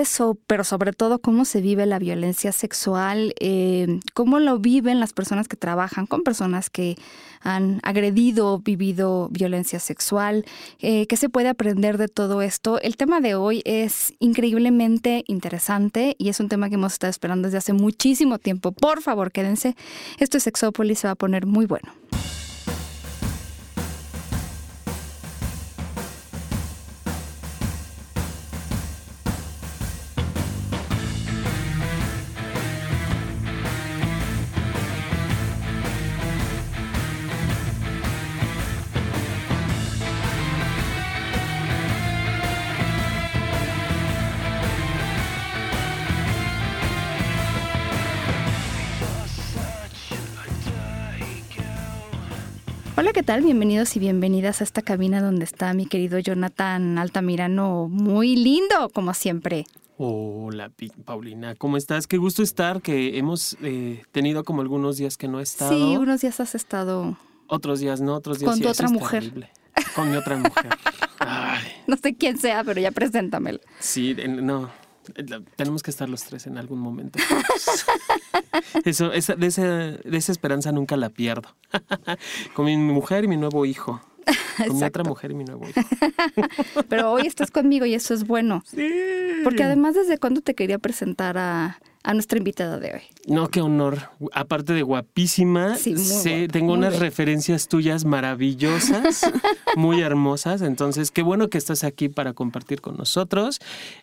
eso, pero sobre todo cómo se vive la violencia sexual, eh, cómo lo viven las personas que trabajan con personas que han agredido o vivido violencia sexual, eh, qué se puede aprender de todo esto. El tema de hoy es increíblemente interesante y es un tema que hemos estado esperando desde hace muchísimo tiempo. Por favor, quédense. Esto es Sexópolis, se va a poner muy bueno. ¿Qué tal? Bienvenidos y bienvenidas a esta cabina donde está mi querido Jonathan Altamirano, muy lindo, como siempre. Hola, Paulina, ¿cómo estás? Qué gusto estar, que hemos eh, tenido como algunos días que no he estado. Sí, unos días has estado... Otros días no, otros días Con tu otra mujer. Con mi otra mujer. No sé quién sea, pero ya preséntamelo. Sí, no, tenemos que estar los tres en algún momento. Eso, esa, de, esa, esperanza nunca la pierdo. Con mi mujer y mi nuevo hijo. Con mi otra mujer y mi nuevo hijo. Pero hoy estás conmigo y eso es bueno. Sí. Porque además, ¿desde cuándo te quería presentar a, a nuestra invitada de hoy. No, qué honor. Aparte de guapísima, tengo unas referencias tuyas maravillosas, muy hermosas. Entonces, qué bueno que estás aquí para compartir con nosotros.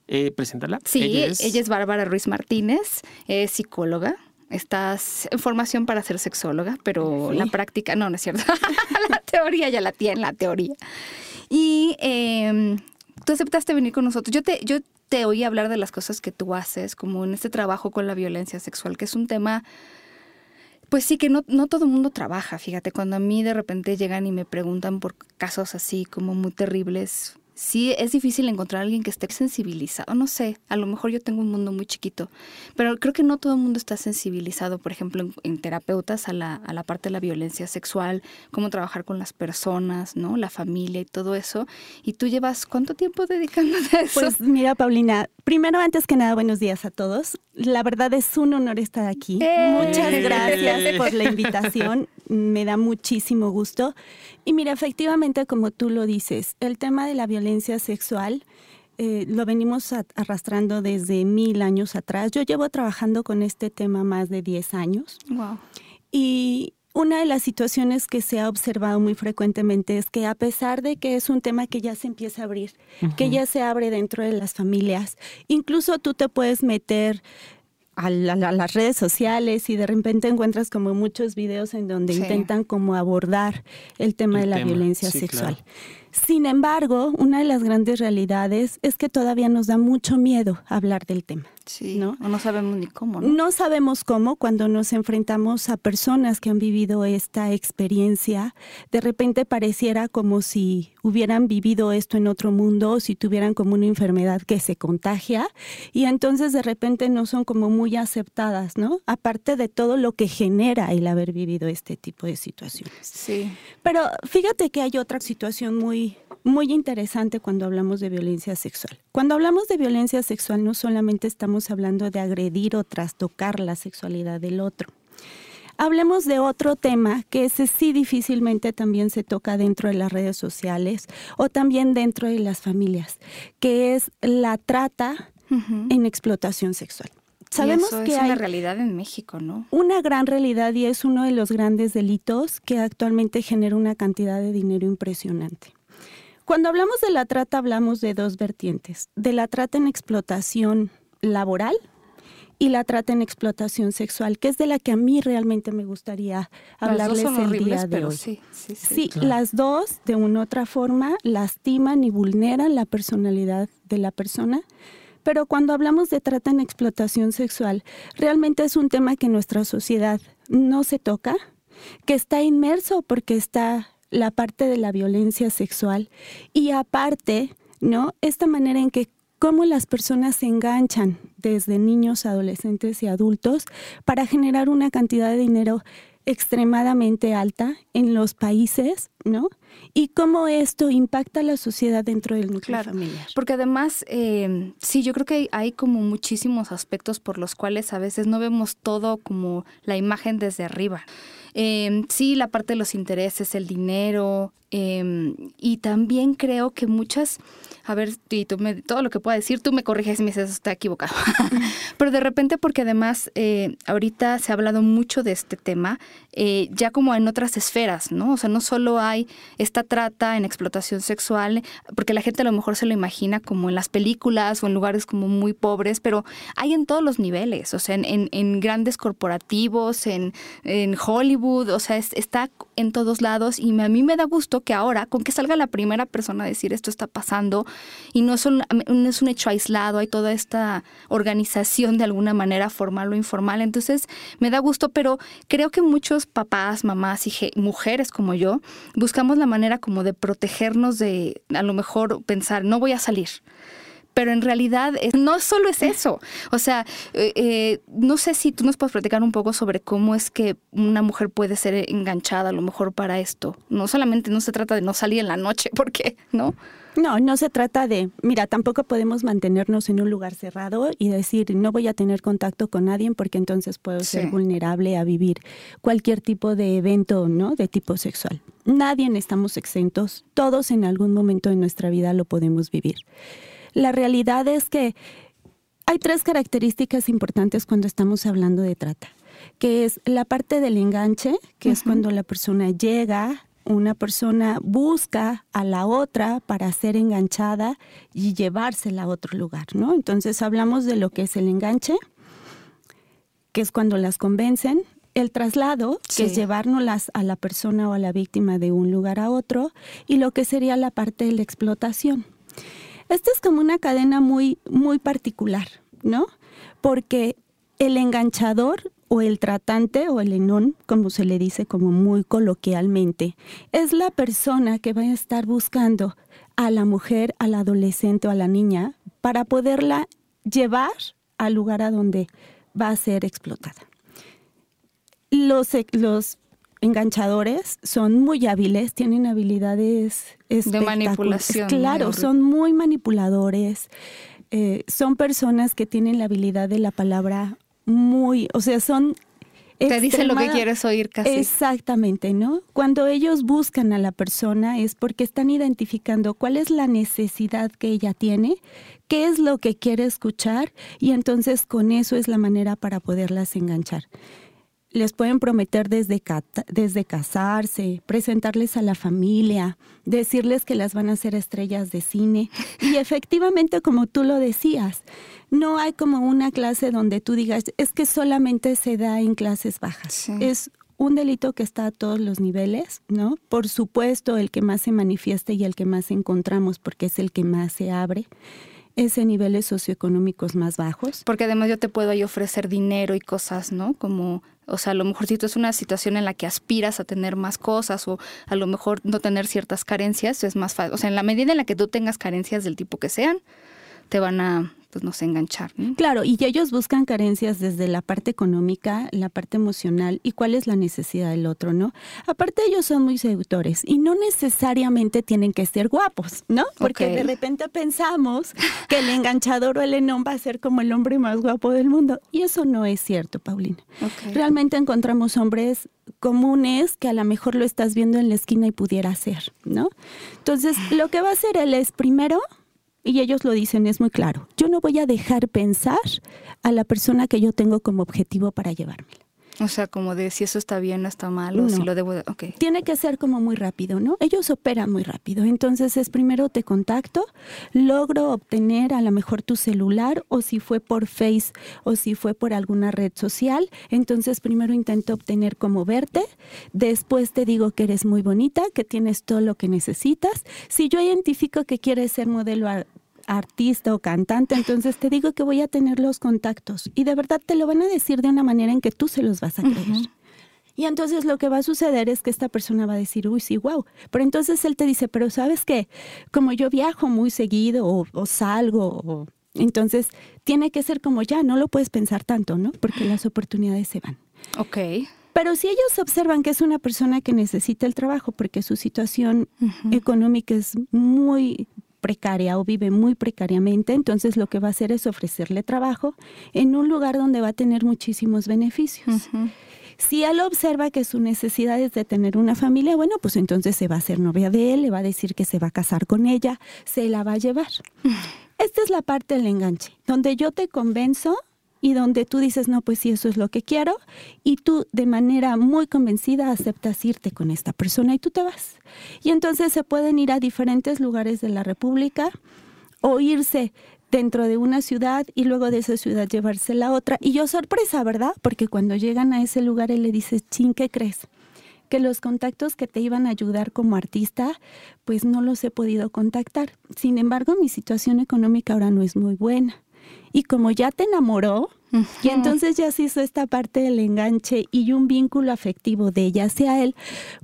Eh, preséntala. Sí, ella es... Bárbara Ruiz Martínez, es psicóloga. Estás en formación para ser sexóloga, pero la práctica, no, no es cierto. la teoría ya la tiene, la teoría. Y em, tú aceptaste venir con nosotros. Yo te, yo te oí hablar de las cosas que tú haces, como en este trabajo con la violencia sexual, que es un tema, pues sí, que no, no todo el mundo trabaja. Fíjate, cuando a mí de repente llegan y me preguntan por casos así como muy terribles, sí es difícil encontrar a alguien que esté sensibilizado. No sé, a lo mejor yo tengo un mundo muy chiquito, pero creo que no todo el mundo está sensibilizado, por ejemplo, en, terapeutas a la, a la, parte de la violencia sexual, cómo trabajar con las personas, ¿no? La familia y todo eso. Y tú llevas cuánto tiempo dedicándote a eso? Pues mira, Paulina, primero, antes que nada, buenos días a todos. La verdad es un honor estar aquí. ¡Eh! Muchas gracias por la invitación. Me da muchísimo gusto. Y mira, efectivamente, como tú lo dices, el tema de la violencia sexual eh, lo venimos arrastrando desde mil años atrás. Yo llevo trabajando con este tema más de 10 años. Wow. Y una de las situaciones que se ha observado muy frecuentemente es que a pesar de que es un tema que ya se empieza a abrir, que ya se abre dentro de las familias, incluso tú te puedes meter a, las redes sociales y de repente encuentras como muchos videos en donde intentan como abordar el tema de la violencia sexual. Sin embargo, una de las grandes realidades es que todavía nos da mucho miedo hablar del tema. Sí, ¿no? no sabemos ni cómo. ¿no? no sabemos cómo cuando nos enfrentamos a personas que han vivido esta experiencia. De repente pareciera como si hubieran vivido esto en otro mundo o si tuvieran como una enfermedad que se contagia y entonces de repente no son como muy aceptadas, ¿no? Aparte de todo lo que genera el haber vivido este tipo de situaciones. Sí. Pero fíjate que hay otra situación muy muy, interesante cuando hablamos de violencia sexual. Cuando hablamos de violencia sexual no solamente estamos hablando de agredir o trastocar la sexualidad del otro. Hablemos de otro tema que ese sí difícilmente también se toca dentro de las redes sociales o también dentro de las familias, que es la trata en explotación sexual. Sabemos que es una realidad en México, ¿no? Una gran realidad y es uno de los grandes delitos que actualmente genera una cantidad de dinero impresionante. Cuando hablamos de la trata hablamos de dos vertientes, de la trata en explotación laboral y la trata en explotación sexual, que es de la que a mí realmente me gustaría hablarles el día de hoy. Sí, sí, sí, las dos de una u otra forma lastiman y vulneran la personalidad de la persona. Pero cuando hablamos de trata en explotación sexual, realmente es un tema que en nuestra sociedad no se toca, que está inmerso porque está la parte de la violencia sexual y aparte, ¿no? Esta manera en que cómo las personas se enganchan desde niños, adolescentes y adultos para generar una cantidad de dinero extremadamente alta en los países, ¿no? Y cómo esto impacta a la sociedad dentro del núcleo familiar. Porque además, eh, sí, yo creo que hay, como muchísimos aspectos por los cuales a veces no vemos todo como la imagen desde arriba. Eh, sí, la parte de los intereses, el dinero, eh, y también creo que muchas a ver, y tú me, todo lo que pueda decir, tú me corriges y me dices, está equivocado. Pero de repente, porque además eh, ahorita se ha hablado mucho de este tema, eh, ya como en otras esferas, ¿no? O sea, no solo hay esta trata en explotación sexual, porque la gente a lo mejor se lo imagina como en las películas o en lugares como muy pobres, pero hay en todos los niveles, o sea, en, en, grandes corporativos, en, en, Hollywood, o sea, está en todos lados y a mí me da gusto que ahora, con que salga la primera persona a decir esto está pasando, y no es, un, un hecho aislado, hay toda esta organización de alguna manera formal o informal. Entonces me da gusto, pero creo que muchos papás, mamás y mujeres como yo buscamos la manera como de protegernos de a lo mejor pensar, no voy a salir pero en realidad no solo es eso. O sea, eh, eh, no sé si tú nos puedes platicar un poco sobre cómo es que una mujer puede ser enganchada a lo mejor para esto. No solamente no se trata de no salir en la noche, porque, ¿no? No, no se trata de, mira, tampoco podemos mantenernos en un lugar cerrado y decir, no voy a tener contacto con nadie porque entonces puedo ser vulnerable a vivir cualquier tipo de evento, ¿no? De tipo sexual. Nadie estamos exentos, todos en algún momento de nuestra vida lo podemos vivir. La realidad es que hay tres características importantes cuando estamos hablando de trata, que es la parte del enganche, que es cuando la persona llega, una persona busca a la otra para ser enganchada y llevársela a otro lugar, ¿no? Entonces hablamos de lo que es el enganche, que es cuando las convencen, el traslado, que es llevárnoslas a la persona o a la víctima de un lugar a otro, y lo que sería la parte de la explotación. Esta es como una cadena muy, muy particular, ¿no? Porque el enganchador o el tratante o el enón, como se le dice como muy coloquialmente, es la persona que va a estar buscando a la mujer, al adolescente o a la niña para poderla llevar al lugar a donde va a ser explotada. Los, los enganchadores son muy hábiles, tienen habilidades de manipulación. Claro, son muy manipuladores. Eh, son personas que tienen la habilidad de la palabra muy, o sea, son te dice lo que quieres oír casi. Exactamente, ¿no? Cuando ellos buscan a la persona es porque están identificando cuál es la necesidad que ella tiene, qué es lo que quiere escuchar y entonces con eso es la manera para poderlas enganchar les pueden prometer desde, desde casarse, presentarles a la familia, decirles que las van a hacer estrellas de cine. Y efectivamente, como tú lo decías, no hay como una clase donde tú digas, es que solamente se da en clases bajas. Es un delito que está a todos los niveles, ¿no? Por supuesto, el que más se manifiesta y el que más encontramos porque es el que más se abre es en niveles socioeconómicos más bajos. Porque además yo te puedo ahí ofrecer dinero y cosas, ¿no? Como o sea, a lo mejor si tú es una situación en la que aspiras a tener más cosas o a lo mejor no tener ciertas carencias, es más fácil. O sea, en la medida en la que tú tengas carencias del tipo que sean, te van a pues no sé, enganchar. Claro, y ellos buscan carencias desde la parte económica, la parte emocional y cuál es la necesidad del otro, ¿no? Aparte ellos son muy seductores y no necesariamente tienen que ser guapos, ¿no? Porque de repente pensamos que el enganchador o el enón va a ser como el hombre más guapo del mundo y eso no es cierto, Paulina. Realmente encontramos hombres comunes que a lo mejor lo estás viendo en la esquina y pudiera ser, ¿no? Entonces, lo que va a hacer él es primero y ellos lo dicen, es muy claro. Yo no voy a dejar pensar a la persona que yo tengo como objetivo para llevármela. O sea, como de si eso está bien o está mal, o si lo debo de... Okay. Tiene que ser como muy rápido, ¿no? Ellos operan muy rápido. Entonces es primero te contacto, logro obtener a lo mejor tu celular, o si fue por Face, o si fue por alguna red social. Entonces primero intento obtener como verte, después te digo que eres muy bonita, que tienes todo lo que necesitas. Si yo identifico que quieres ser modelo artista o cantante, entonces te digo que voy a tener los contactos y de verdad te lo van a decir de una manera en que tú se los vas a creer. Y entonces lo que va a suceder es que esta persona va a decir, uy, sí, wow. Pero entonces él te dice, pero sabes qué, como yo viajo muy seguido o, salgo, o... entonces tiene que ser como ya, no lo puedes pensar tanto, ¿no? Porque las oportunidades se van. Ok. Pero si ellos observan que es una persona que necesita el trabajo porque su situación económica es muy precaria o vive muy precariamente, entonces lo que va a hacer es ofrecerle trabajo en un lugar donde va a tener muchísimos beneficios. Si él observa que su necesidad es de tener una familia, bueno, pues entonces se va a hacer novia de él, le va a decir que se va a casar con ella, se la va a llevar. Esta es la parte del enganche, donde yo te convenzo y donde tú dices, no, pues sí, eso es lo que quiero, y tú de manera muy convencida aceptas irte con esta persona y tú te vas. Y entonces se pueden ir a diferentes lugares de la República o irse dentro de una ciudad y luego de esa ciudad llevarse la otra. Y yo sorpresa, ¿verdad? Porque cuando llegan a ese lugar él le dice, chin, ¿qué crees? Que los contactos que te iban a ayudar como artista, pues no los he podido contactar. Sin embargo, mi situación económica ahora no es muy buena. Y como ya te enamoró, y entonces ya se hizo esta parte del enganche y un vínculo afectivo de ella hacia él,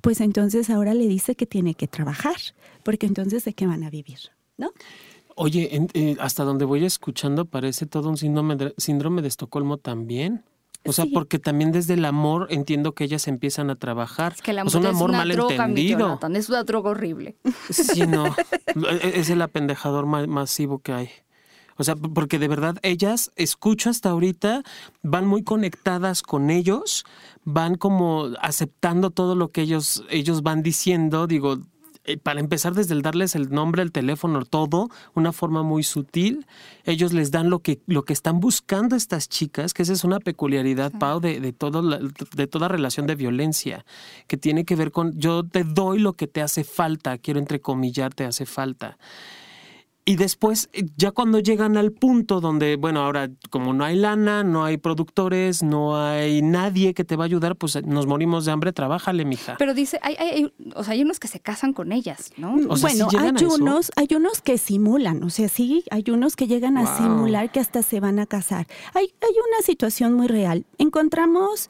pues entonces ahora le dice que tiene que trabajar, porque entonces de qué van a vivir, ¿no? Oye, eh, hasta donde voy escuchando parece todo un síndrome de, síndrome de Estocolmo también. O sea, porque también desde el amor entiendo que ellas empiezan a trabajar. Es que el amor es un amor mal entendido. es una droga horrible. Sí, no. Es el apendejador masivo que hay. O sea, porque de verdad ellas, escucho hasta ahorita, van muy conectadas con ellos, van como aceptando todo lo que ellos, ellos van diciendo. Digo, eh, para empezar desde el darles el nombre, el teléfono, todo, una forma muy sutil, ellos les dan lo que, lo que están buscando estas chicas, que esa es una peculiaridad, Pau, de, de, todo de toda relación de violencia, que tiene que ver con yo te doy lo que te hace falta, quiero entrecomillar, te hace falta. Y después, eh, ya cuando llegan al punto donde, bueno, ahora como no hay lana, no hay productores, no hay nadie que te va a ayudar, pues eh, nos morimos de hambre, trabájale, mija. Pero dice, hay, hay, o sea, hay unos que se casan con ellas, ¿no? bueno, hay unos, hay unos que simulan, o sea, sí, hay unos que llegan a simular que hasta se van a casar. Hay, hay una situación muy real. Encontramos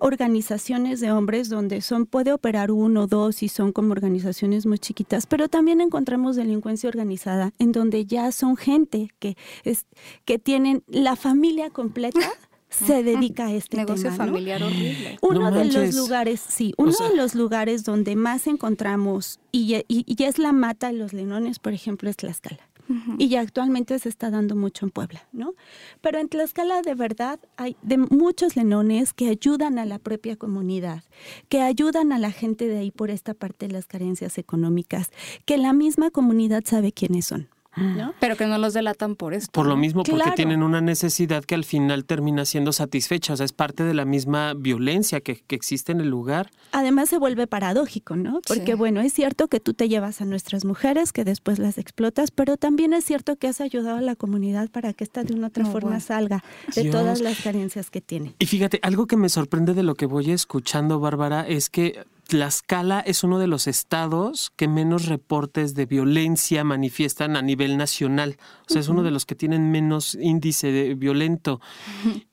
organizaciones de hombres donde son, puede operar uno o dos y son como organizaciones muy chiquitas, pero también encontramos delincuencia organizada en donde ya son gente que, es, que tienen la familia completa. se dedica a este negocio familiar horrible. Uno de los lugares, sí, uno de los lugares donde más encontramos y, y, y, es la mata de los leones, por ejemplo, es Tlaxcala y ya actualmente se está dando mucho en Puebla, ¿no? Pero en Tlaxcala de verdad hay de muchos lenones que ayudan a la propia comunidad, que ayudan a la gente de ahí por esta parte de las carencias económicas, que la misma comunidad sabe quiénes son. Pero que no los delatan por esto. Por lo mismo, porque tienen una necesidad que al final termina siendo satisfecha. O sea, es parte de la misma violencia que, existe en el lugar. Además se vuelve paradójico, ¿no? Porque bueno, es cierto que tú te llevas a nuestras mujeres, que después las explotas, pero también es cierto que has ayudado a la comunidad para que esta de una otra forma salga de todas las carencias que tiene. Y fíjate, algo que me sorprende de lo que voy escuchando, Bárbara, es que Tlaxcala es uno de los estados que menos reportes de violencia manifiestan a nivel nacional. O sea, es uno de los que tienen menos índice de violento.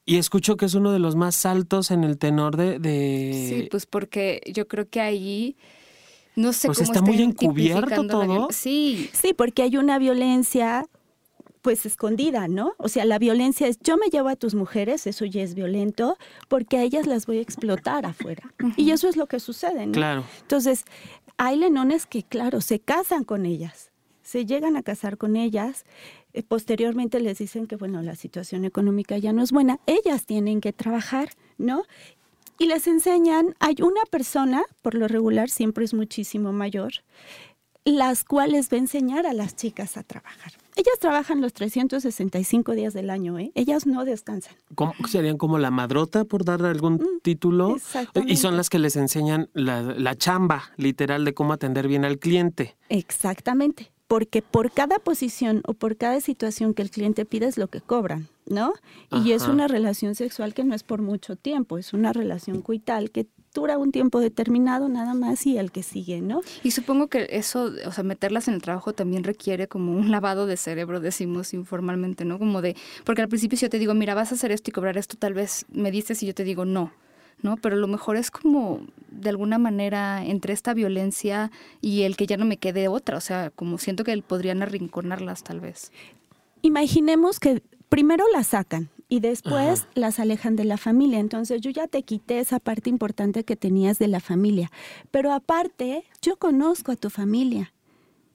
Y escucho que es uno de los más altos en el tenor de... Sí, pues porque yo creo que ahí... No sé pues cómo está muy encubierto todo. Sí. Sí, porque hay una violencia pues escondida, ¿no? O sea, la violencia es yo me llevo a tus mujeres, eso ya es violento, porque a ellas las voy a explotar afuera. Y eso es lo que sucede, ¿no? Claro. Entonces, hay lenones que, claro, se casan con ellas, se llegan a casar con ellas, eh, posteriormente les dicen que, bueno, la situación económica ya no es buena, ellas tienen que trabajar, ¿no? Y les enseñan, hay una persona, por lo regular siempre es muchísimo mayor, las cuales va a enseñar a las chicas a trabajar. Ellas trabajan los 365 días del año, ¿eh? Ellas no descansan. ¿Cómo, ¿Serían como la madrota, por dar algún mm, título? Y son las que les enseñan la, la chamba, literal, de cómo atender bien al cliente. Exactamente porque por cada posición o por cada situación que el cliente pide es lo que cobran, ¿no? Y es una relación sexual que no es por mucho tiempo, es una relación coital que un tiempo determinado nada más y el que sigue, ¿no? Y supongo que eso, o sea, meterlas en el trabajo también requiere como un lavado de cerebro, decimos informalmente, ¿no? Como de, porque al principio si yo te digo, mira, vas a hacer esto y cobrar esto, tal vez me dices y yo te digo no. ¿no? Pero lo mejor es como, de alguna manera, entre esta violencia y el que ya no me quede otra, o sea, como siento que podrían arrinconarlas tal vez. Imaginemos que primero la sacan, y después las alejan de la familia. Entonces yo ya te quité esa parte importante que tenías de la familia. Pero aparte, yo conozco a tu familia.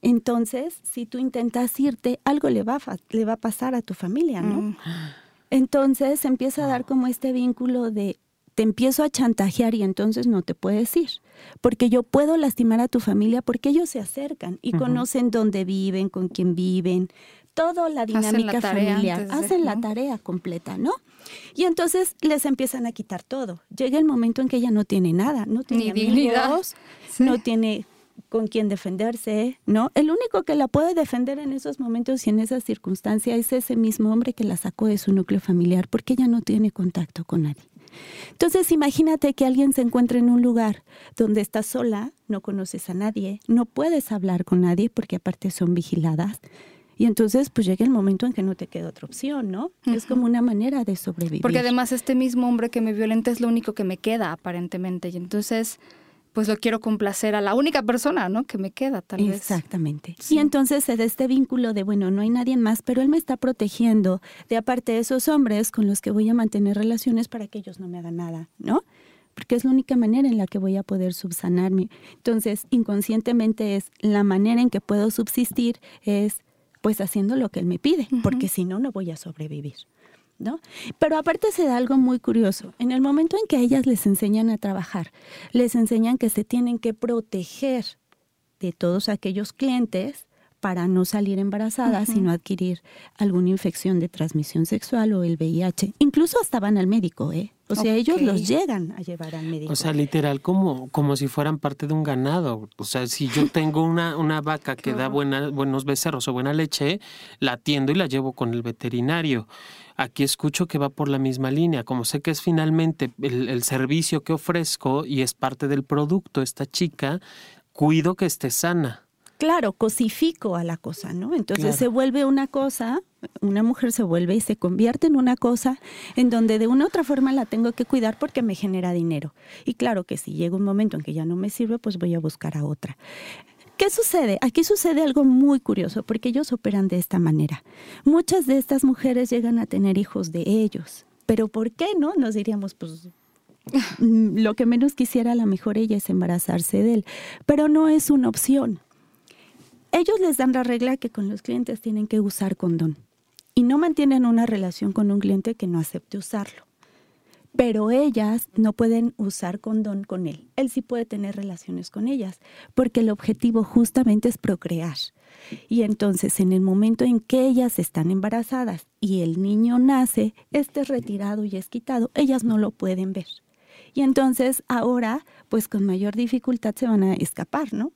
Entonces, si tú intentas irte, algo le va a, le va a pasar a tu familia, ¿no? Mm. Entonces empieza a dar como este vínculo de te empiezo a chantajear y entonces no te puedes ir, porque yo puedo lastimar a tu familia porque ellos se acercan y conocen dónde viven, con quién viven, toda la dinámica familiar, hacen la tarea completa, ¿no? Y entonces les empiezan a quitar todo. Llega el momento en que ella no tiene nada, no tiene amigos, no tiene con quién defenderse, ¿no? El único que la puede defender en esos momentos y en esas circunstancias es ese mismo hombre que la sacó de su núcleo familiar, porque ella no tiene contacto con nadie. Entonces, imagínate que alguien se encuentra en un lugar donde estás sola, no conoces a nadie, no puedes hablar con nadie porque aparte son vigiladas. Y entonces, pues llega el momento en que no te queda otra opción, ¿no? Es como una manera de sobrevivir. Porque además este mismo hombre que me violenta es lo único que me queda, aparentemente. Y entonces, pues lo quiero complacer a la única persona, ¿no? Que me queda, tal vez. Exactamente. Y entonces se da este vínculo de, bueno, no hay nadie más, pero él me está protegiendo de aparte de esos hombres con los que voy a mantener relaciones para que ellos no me hagan nada, ¿no? Porque es la única manera en la que voy a poder subsanarme. Entonces, inconscientemente es la manera en que puedo subsistir es pues haciendo lo que él me pide, porque si no, no voy a sobrevivir. ¿no? Pero aparte se da algo muy curioso. En el momento en que ellas les enseñan a trabajar, les enseñan que se tienen que proteger de todos aquellos clientes para no salir embarazadas y no adquirir alguna infección de transmisión sexual o el VIH. Incluso hasta van al médico, ¿eh? O sea, ellos los llegan a llevar al médico. O sea, literal, como, como si fueran parte de un ganado. O sea, si yo tengo una, una vaca que da buena, buenos becerros o buena leche, la atiendo y la llevo con el veterinario. Aquí escucho que va por la misma línea. Como sé que es finalmente el, el servicio que ofrezco y es parte del producto, esta chica, cuido que esté sana claro, cosifico a la cosa, ¿no? Entonces se vuelve una cosa, una mujer se vuelve y se convierte en una cosa en donde de una u otra forma la tengo que cuidar porque me genera dinero. Y claro que si llega un momento en que ya no me sirve, pues voy a buscar a otra. ¿Qué sucede? Aquí sucede algo muy curioso porque ellos operan de esta manera. Muchas de estas mujeres llegan a tener hijos de ellos. Pero ¿por qué no? Nos diríamos, pues lo que menos quisiera a la mejor ella es embarazarse de él. Pero no es una opción ellos les dan la regla que con los clientes tienen que usar condón y no mantienen una relación con un cliente que no acepte usarlo. Pero ellas no pueden usar condón con él. Él sí puede tener relaciones con ellas, porque el objetivo justamente es procrear. Y entonces en el momento en que ellas están embarazadas y el niño nace, este es retirado y es quitado, ellas no lo pueden ver. Y entonces ahora, pues con mayor dificultad se van a escapar, ¿no?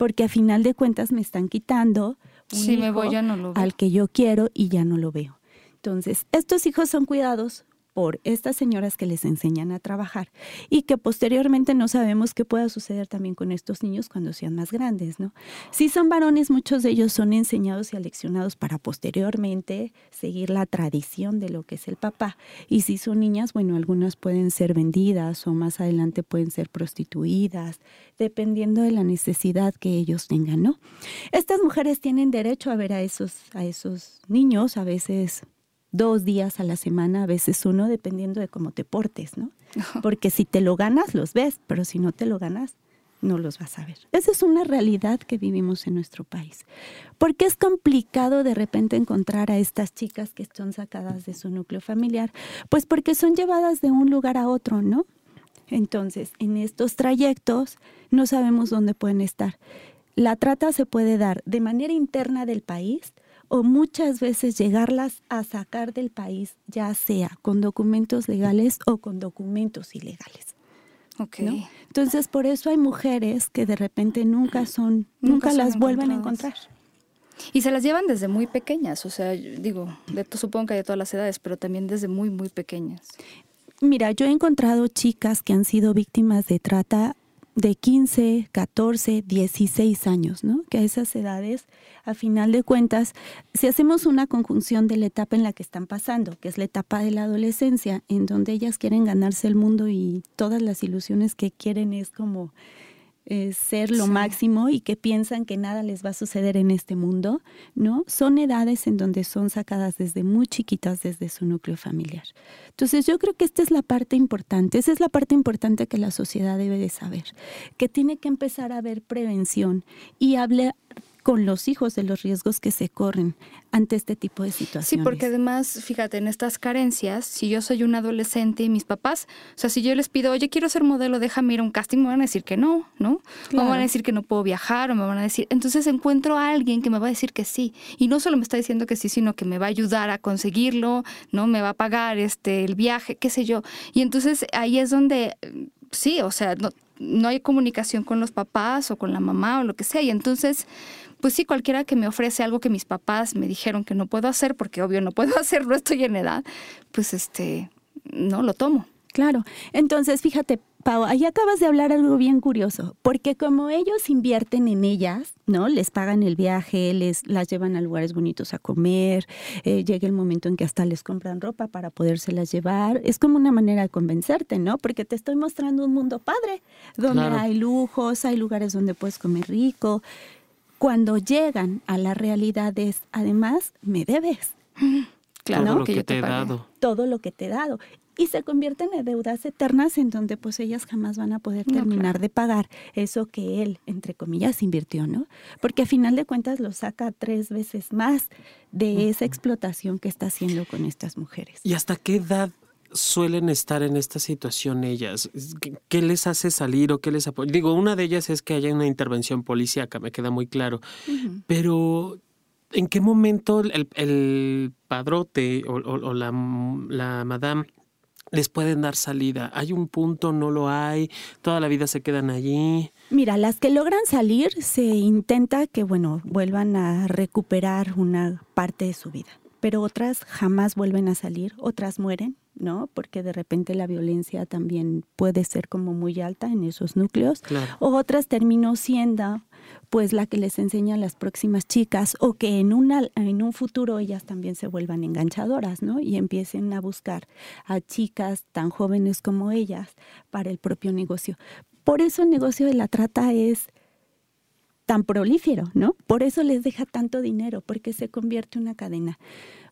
Porque a final de cuentas me están quitando un me voy, ya no lo al que yo quiero y ya no lo veo. Entonces, estos hijos son cuidados por estas señoras que les enseñan a trabajar y que posteriormente no sabemos qué pueda suceder también con estos niños cuando sean más grandes, ¿no? Si son varones, muchos de ellos son enseñados y aleccionados para posteriormente seguir la tradición de lo que es el papá. Y si son niñas, bueno, algunas pueden ser vendidas o más adelante pueden ser prostituidas, dependiendo de la necesidad que ellos tengan, ¿no? Estas mujeres tienen derecho a ver a esos, a esos niños, a veces dos días a la semana, a veces uno, dependiendo de cómo te portes, ¿no? Porque si te lo ganas, los ves, pero si no te lo ganas, no los vas a ver. Esa es una realidad que vivimos en nuestro país. ¿Por qué es complicado de repente encontrar a estas chicas que están sacadas de su núcleo familiar? Pues porque son llevadas de un lugar a otro, ¿no? Entonces, en estos trayectos no sabemos dónde pueden estar. La trata se puede dar de manera interna del país, o muchas veces llegarlas a sacar del país, ya sea con documentos legales o con documentos ilegales. Okay. Entonces, por eso hay mujeres que de repente nunca son, nunca, las vuelven a encontrar. Y se las llevan desde muy pequeñas, o sea, digo, de, supongo que de todas las edades, pero también desde muy, muy pequeñas. Mira, yo he encontrado chicas que han sido víctimas de trata de 15, 14, 16 años, ¿no? Que a esas edades, a final de cuentas, si hacemos una conjunción de la etapa en la que están pasando, que es la etapa de la adolescencia, en donde ellas quieren ganarse el mundo y todas las ilusiones que quieren es como eh, ser lo máximo y que piensan que nada les va a suceder en este mundo, ¿no? Son edades en donde son sacadas desde muy chiquitas desde su núcleo familiar. Entonces yo creo que esta es la parte importante, esa es la parte importante que la sociedad debe de saber, que tiene que empezar a haber prevención y hablar con los hijos de los riesgos que se corren ante este tipo de situaciones. Sí, porque además, fíjate, en estas carencias, si yo soy un adolescente y mis papás, o sea, si yo les pido, oye, quiero ser modelo, déjame ir a un casting, me van a decir que no, ¿no? O me van a decir que no puedo viajar, o me van a decir, entonces encuentro a alguien que me va a decir que sí. Y no solo me está diciendo que sí, sino que me va a ayudar a conseguirlo, ¿no? Me va a pagar este el viaje, qué sé yo. Y entonces ahí es donde, sí, o sea, no, no hay comunicación con los papás o con la mamá o lo que sea. Y entonces pues sí, cualquiera que me ofrece algo que mis papás me dijeron que no puedo hacer, porque obvio no puedo hacerlo, estoy en edad, pues este, no lo tomo. Claro. Entonces, fíjate, Pau, ahí acabas de hablar algo bien curioso, porque como ellos invierten en ellas, ¿no? Les pagan el viaje, les las llevan a lugares bonitos a comer, eh, llega el momento en que hasta les compran ropa para podérselas llevar. Es como una manera de convencerte, ¿no? Porque te estoy mostrando un mundo padre, donde hay lujos, hay lugares donde puedes comer rico cuando llegan a la realidad es, además, me debes. Claro, todo lo que, te, he dado. Todo lo que te he dado. Y se convierten en deudas eternas en donde pues ellas jamás van a poder terminar de pagar eso que él, entre comillas, invirtió, ¿no? Porque a final de cuentas lo saca tres veces más de esa explotación que está haciendo con estas mujeres. ¿Y hasta qué edad suelen estar en esta situación ellas? ¿Qué les hace salir o qué les apoya? Digo, una de ellas es que haya una intervención policíaca, me queda muy claro. Pero, ¿en qué momento el, padrote o, la, la madame les pueden dar salida? ¿Hay un punto? ¿No lo hay? ¿Toda la vida se quedan allí? Mira, las que logran salir se intenta que, bueno, vuelvan a recuperar una parte de su vida pero otras jamás vuelven a salir, otras mueren, ¿no? Porque de repente la violencia también puede ser como muy alta en esos núcleos. O otras terminó siendo pues la que les enseña a las próximas chicas o que en, una, en un futuro ellas también se vuelvan enganchadoras, ¿no? Y empiecen a buscar a chicas tan jóvenes como ellas para el propio negocio. Por eso el negocio de la trata es tan prolífero, ¿no? Por eso les deja tanto dinero, porque se convierte en una cadena.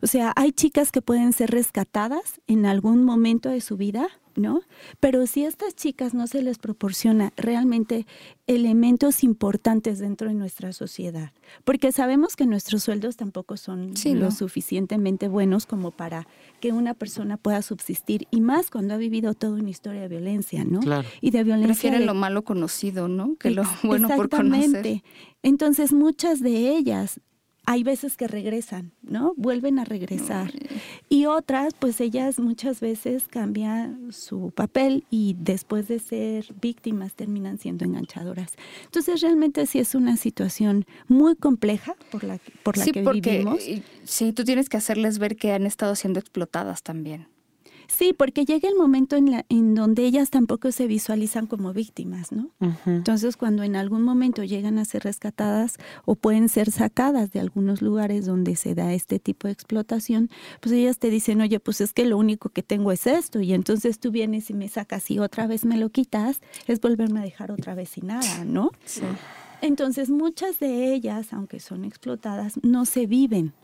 O sea, hay chicas que pueden ser rescatadas en algún momento de su vida, ¿no? Pero si a estas chicas no se les proporciona realmente elementos importantes dentro de nuestra sociedad, porque sabemos que nuestros sueldos tampoco son lo suficientemente buenos como para que una persona pueda subsistir, y más cuando ha vivido toda una historia de violencia, ¿no? Claro. Y de violencia. Prefieren lo malo conocido, ¿no? Que lo bueno por conocer. Entonces, muchas de ellas hay veces que regresan, ¿no? Vuelven a regresar. Y otras, pues ellas muchas veces cambian su papel y después de ser víctimas terminan siendo enganchadoras. Entonces realmente sí es una situación muy compleja por la, por la que vivimos. Sí, tú tienes que hacerles ver que han estado siendo explotadas también. Sí, porque llega el momento en, la, en donde ellas tampoco se visualizan como víctimas, ¿no? Entonces, cuando en algún momento llegan a ser rescatadas o pueden ser sacadas de algunos lugares donde se da este tipo de explotación, pues ellas te dicen, oye, pues es que lo único que tengo es esto, y entonces tú vienes y me sacas y otra vez me lo quitas, es volverme a dejar otra vez sin nada, ¿no? Sí. Entonces, muchas de ellas, aunque son explotadas, no se viven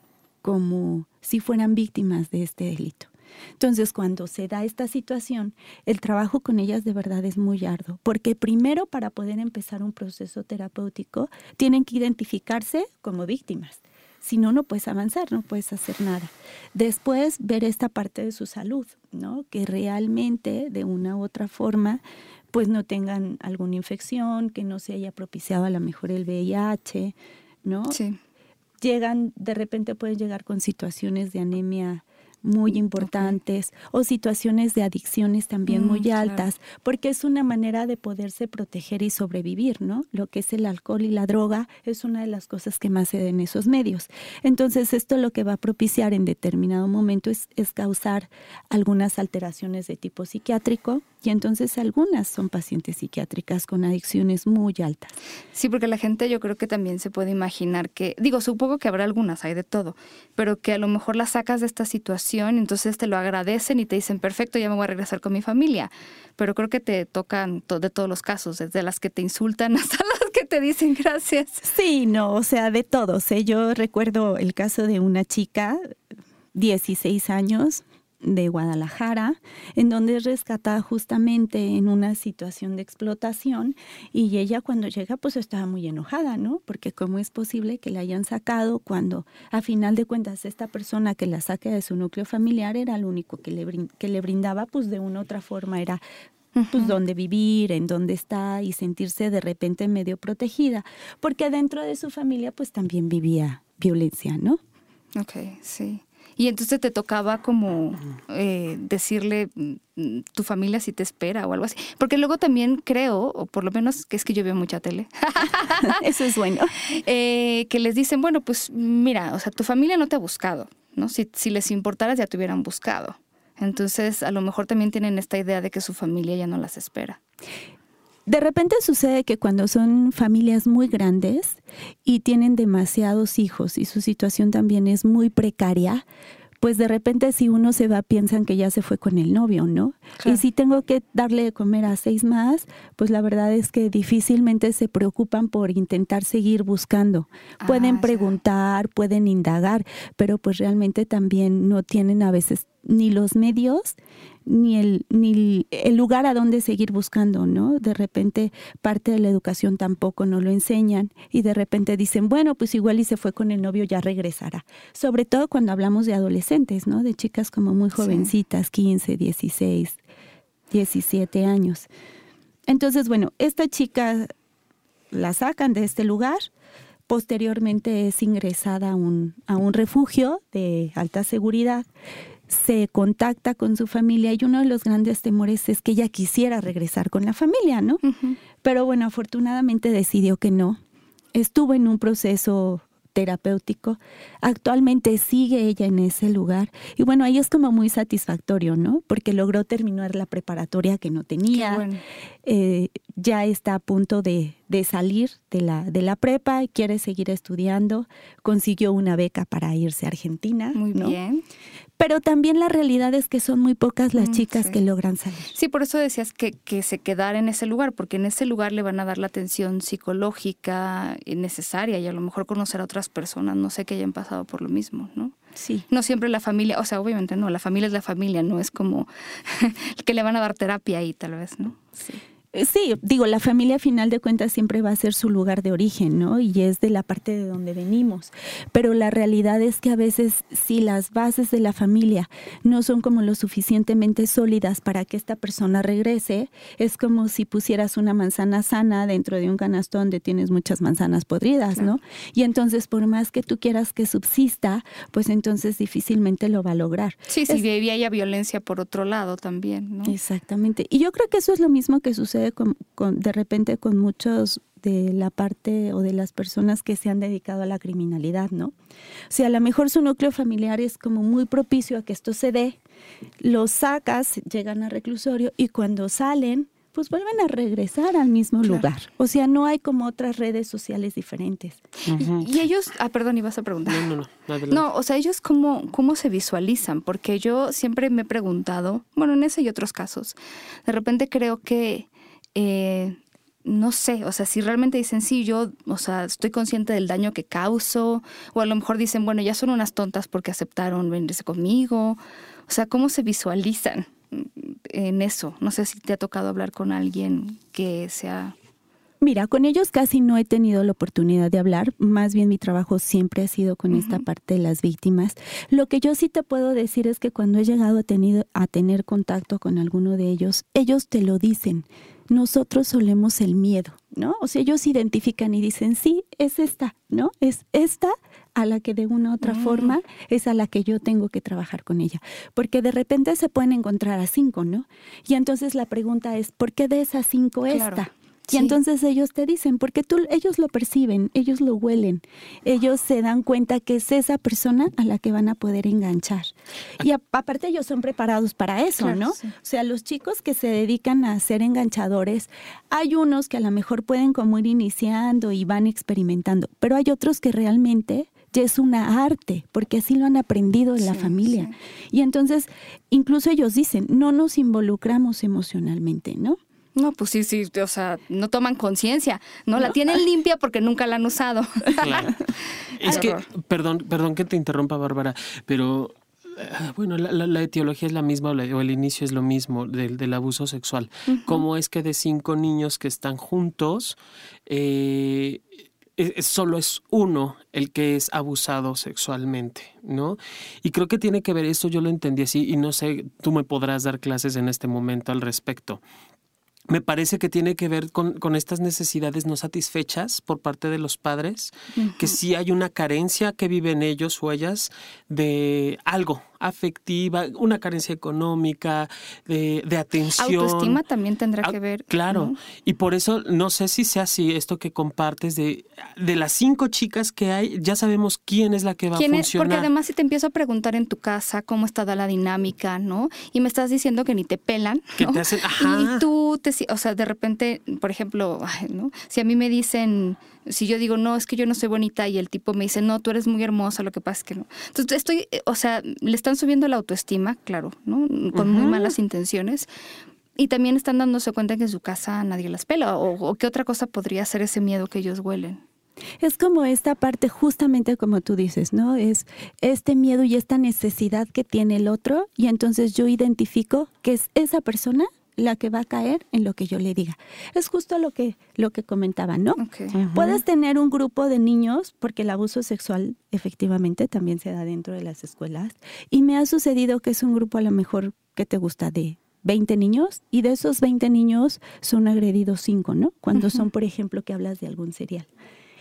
como si fueran víctimas de este delito. Entonces, cuando se da esta situación, el trabajo con ellas de verdad es muy arduo, porque primero para poder empezar un proceso terapéutico, tienen que identificarse como víctimas. Si no, no puedes avanzar, no puedes hacer nada. Después, ver esta parte de su salud, ¿no? Que realmente, de una u otra forma, pues no tengan alguna infección, que no se haya propiciado a lo mejor el VIH, ¿no? Sí. Llegan, de repente pueden llegar con situaciones de anemia muy importantes o situaciones de adicciones también muy mm, altas, porque es una manera de poderse proteger y sobrevivir, ¿no? Lo que es el alcohol y la droga es una de las cosas que más se den en esos medios. Entonces, esto lo que va a propiciar en determinado momento es, es causar algunas alteraciones de tipo psiquiátrico, Y entonces algunas son pacientes psiquiátricas con adicciones muy altas. Sí, porque la gente yo creo que también se puede imaginar que, digo, supongo que habrá algunas, hay de todo, pero que a lo mejor las sacas de esta situación, entonces te lo agradecen y te dicen, perfecto, ya me voy a regresar con mi familia. Pero creo que te tocan de todos los casos, desde las que te insultan hasta las que te dicen gracias. Sí, no, o sea, de todos. ¿eh? Yo recuerdo el caso de una chica, 16 años, de Guadalajara, en donde es rescatada justamente en una situación de explotación y ella cuando llega pues estaba muy enojada, ¿no? Porque cómo es posible que la hayan sacado cuando a final de cuentas esta persona que la saque de su núcleo familiar era el único que le, que le brindaba pues de una u otra forma era pues dónde vivir, en dónde está y sentirse de repente medio protegida, porque dentro de su familia pues también vivía violencia, ¿no? Ok, sí. Y entonces te tocaba como eh, decirle mm, tu familia si te espera o algo así. Porque luego también creo, o por lo menos que es que yo veo mucha tele. Eso es bueno. Eh, que les dicen, bueno, pues mira, o sea, tu familia no te ha buscado, ¿no? Si, si les importaras ya te hubieran buscado. Entonces, a lo mejor también tienen esta idea de que su familia ya no las espera. De repente sucede que cuando son familias muy grandes y tienen demasiados hijos y su situación también es muy precaria, pues de repente si uno se va piensan que ya se fue con el novio, ¿no? Y si tengo que darle de comer a seis más, pues la verdad es que difícilmente se preocupan por intentar seguir buscando. Pueden ah, preguntar, pueden indagar, pero pues realmente también no tienen a veces ni los medios ni el, ni el lugar a donde seguir buscando, ¿no? De repente parte de la educación tampoco no lo enseñan y de repente dicen, bueno, pues igual y se fue con el novio, ya regresará. Sobre todo cuando hablamos de adolescentes, ¿no? De chicas como muy jovencitas, 15, 16, 17 años. Entonces, bueno, esta chica la sacan de este lugar, posteriormente es ingresada a un, a un refugio de alta seguridad se contacta con su familia y uno de los grandes temores es que ella quisiera regresar con la familia, ¿no? Pero bueno, afortunadamente decidió que no. Estuvo en un proceso terapéutico. Actualmente sigue ella en ese lugar y bueno, ahí es como muy satisfactorio, ¿no? Porque logró terminar la preparatoria que no tenía. Eh, ya está a punto de, de, salir de la, de la prepa y quiere seguir estudiando. Consiguió una beca para irse a Argentina. Muy bien. Pero también la realidad es que son muy pocas las mm, chicas que logran salir. Sí, por eso decías que, que se quedara en ese lugar, porque en ese lugar le van a dar la atención psicológica necesaria y a lo mejor conocer a otras personas, no sé, que hayan pasado por lo mismo, ¿no? Sí. No siempre la familia, o sea, obviamente no, la familia es la familia, no es como que le van a dar terapia ahí tal vez, ¿no? Sí. Eh, sí, digo, la familia a final de cuentas siempre va a ser su lugar de origen, ¿no? Y es de la parte de donde venimos. Pero la realidad es que a veces si las bases de la familia no son como lo suficientemente sólidas para que esta persona regrese, es como si pusieras una manzana sana dentro de un canasto donde tienes muchas manzanas podridas, ¿no? Y entonces por más que tú quieras que subsista, pues entonces difícilmente lo va a lograr. Sí, sí, y había violencia por otro lado también, ¿no? Exactamente. Y yo creo que eso es lo mismo que sucede con, de repente con muchos de la parte o de las personas que se han dedicado a la criminalidad, ¿no? O sea, a lo mejor su núcleo familiar es como muy propicio a que esto se dé, los sacas, llegan al reclusorio y cuando salen, pues vuelven a regresar al mismo lugar. O sea, no hay como otras redes sociales diferentes. y, ellos, ah, perdón, ibas a preguntar. No, no, no. No, o sea, ellos cómo, cómo se visualizan, porque yo siempre me he preguntado, bueno, en ese y otros casos, de repente creo que eh, no sé, o sea, si realmente dicen, sí, yo, o sea, estoy consciente del daño que causo, o a lo mejor dicen, bueno, ya son unas tontas porque aceptaron venirse conmigo, o sea, ¿cómo se visualizan en eso? No sé si te ha tocado hablar con alguien que sea... Mira, con ellos casi no he tenido la oportunidad de hablar, más bien mi trabajo siempre ha sido con esta parte de las víctimas. Lo que yo sí te puedo decir es que cuando he llegado a, tenido, a tener contacto con alguno de ellos, ellos te lo dicen nosotros solemos el miedo, ¿no? O sea, ellos identifican y dicen, sí, es esta, ¿no? Es esta a la que de una u otra mm. forma es a la que yo tengo que trabajar con ella. Porque de repente se pueden encontrar a cinco, ¿no? Y entonces la pregunta es, ¿por qué de esas cinco esta? Y entonces ellos te dicen, porque tú, ellos lo perciben, ellos lo huelen, ellos se dan cuenta que es esa persona a la que van a poder enganchar. Y aparte ellos son preparados para eso, ¿no? O sea, los chicos que se dedican a ser enganchadores, hay unos que a lo mejor pueden como ir iniciando y van experimentando, pero hay otros que realmente ya es una arte, porque así lo han aprendido en la familia. Y entonces, incluso ellos dicen, no nos involucramos emocionalmente, ¿no? No, pues sí, sí, o sea, no toman conciencia, ¿no? La tienen limpia porque nunca la han usado. Claro. es que, perdón, perdón que te interrumpa, Bárbara, pero eh, bueno, la, etiología es la misma o, el inicio es lo mismo del, abuso sexual. ¿Cómo es que de cinco niños que están juntos, eh, solo es uno el que es abusado sexualmente, ¿no? Y creo que tiene que ver, eso yo lo entendí así y no sé, tú me podrás dar clases en este momento al respecto me parece que tiene que ver con, con, estas necesidades no satisfechas por parte de los padres, que sí hay una carencia que viven ellos o ellas de algo, afectiva, una carencia económica, de, de atención. Autoestima también tendrá que ver. Claro, y por eso no sé si sea así esto que compartes de, de las cinco chicas que hay, ya sabemos quién es la que va a funcionar. porque además si te empiezo a preguntar en tu casa cómo está la dinámica, ¿no? Y me estás diciendo que ni te pelan, ¿no? te hacen, Y tú, te, o sea, de repente, por ejemplo, ¿no? Si a mí me dicen si yo digo, no, es que yo no soy bonita y el tipo me dice, no, tú eres muy hermosa, lo que pasa es que no. Entonces estoy, eh, o sea, le están subiendo la autoestima, claro, ¿no? Con muy malas intenciones. Y también están dándose cuenta que en su casa nadie las pela. O, qué otra cosa podría ser ese miedo que ellos huelen. Es como esta parte, justamente como tú dices, ¿no? Es este miedo y esta necesidad que tiene el otro, y entonces yo identifico que es esa persona la que va a caer en lo que yo le diga. Es justo lo que, lo que comentaba, ¿no? Puedes tener un grupo de niños, porque el abuso sexual efectivamente también se da dentro de las escuelas, y me ha sucedido que es un grupo a lo mejor que te gusta de 20 niños, y de esos 20 niños son agredidos 5, ¿no? Cuando son, por ejemplo, que hablas de algún serial.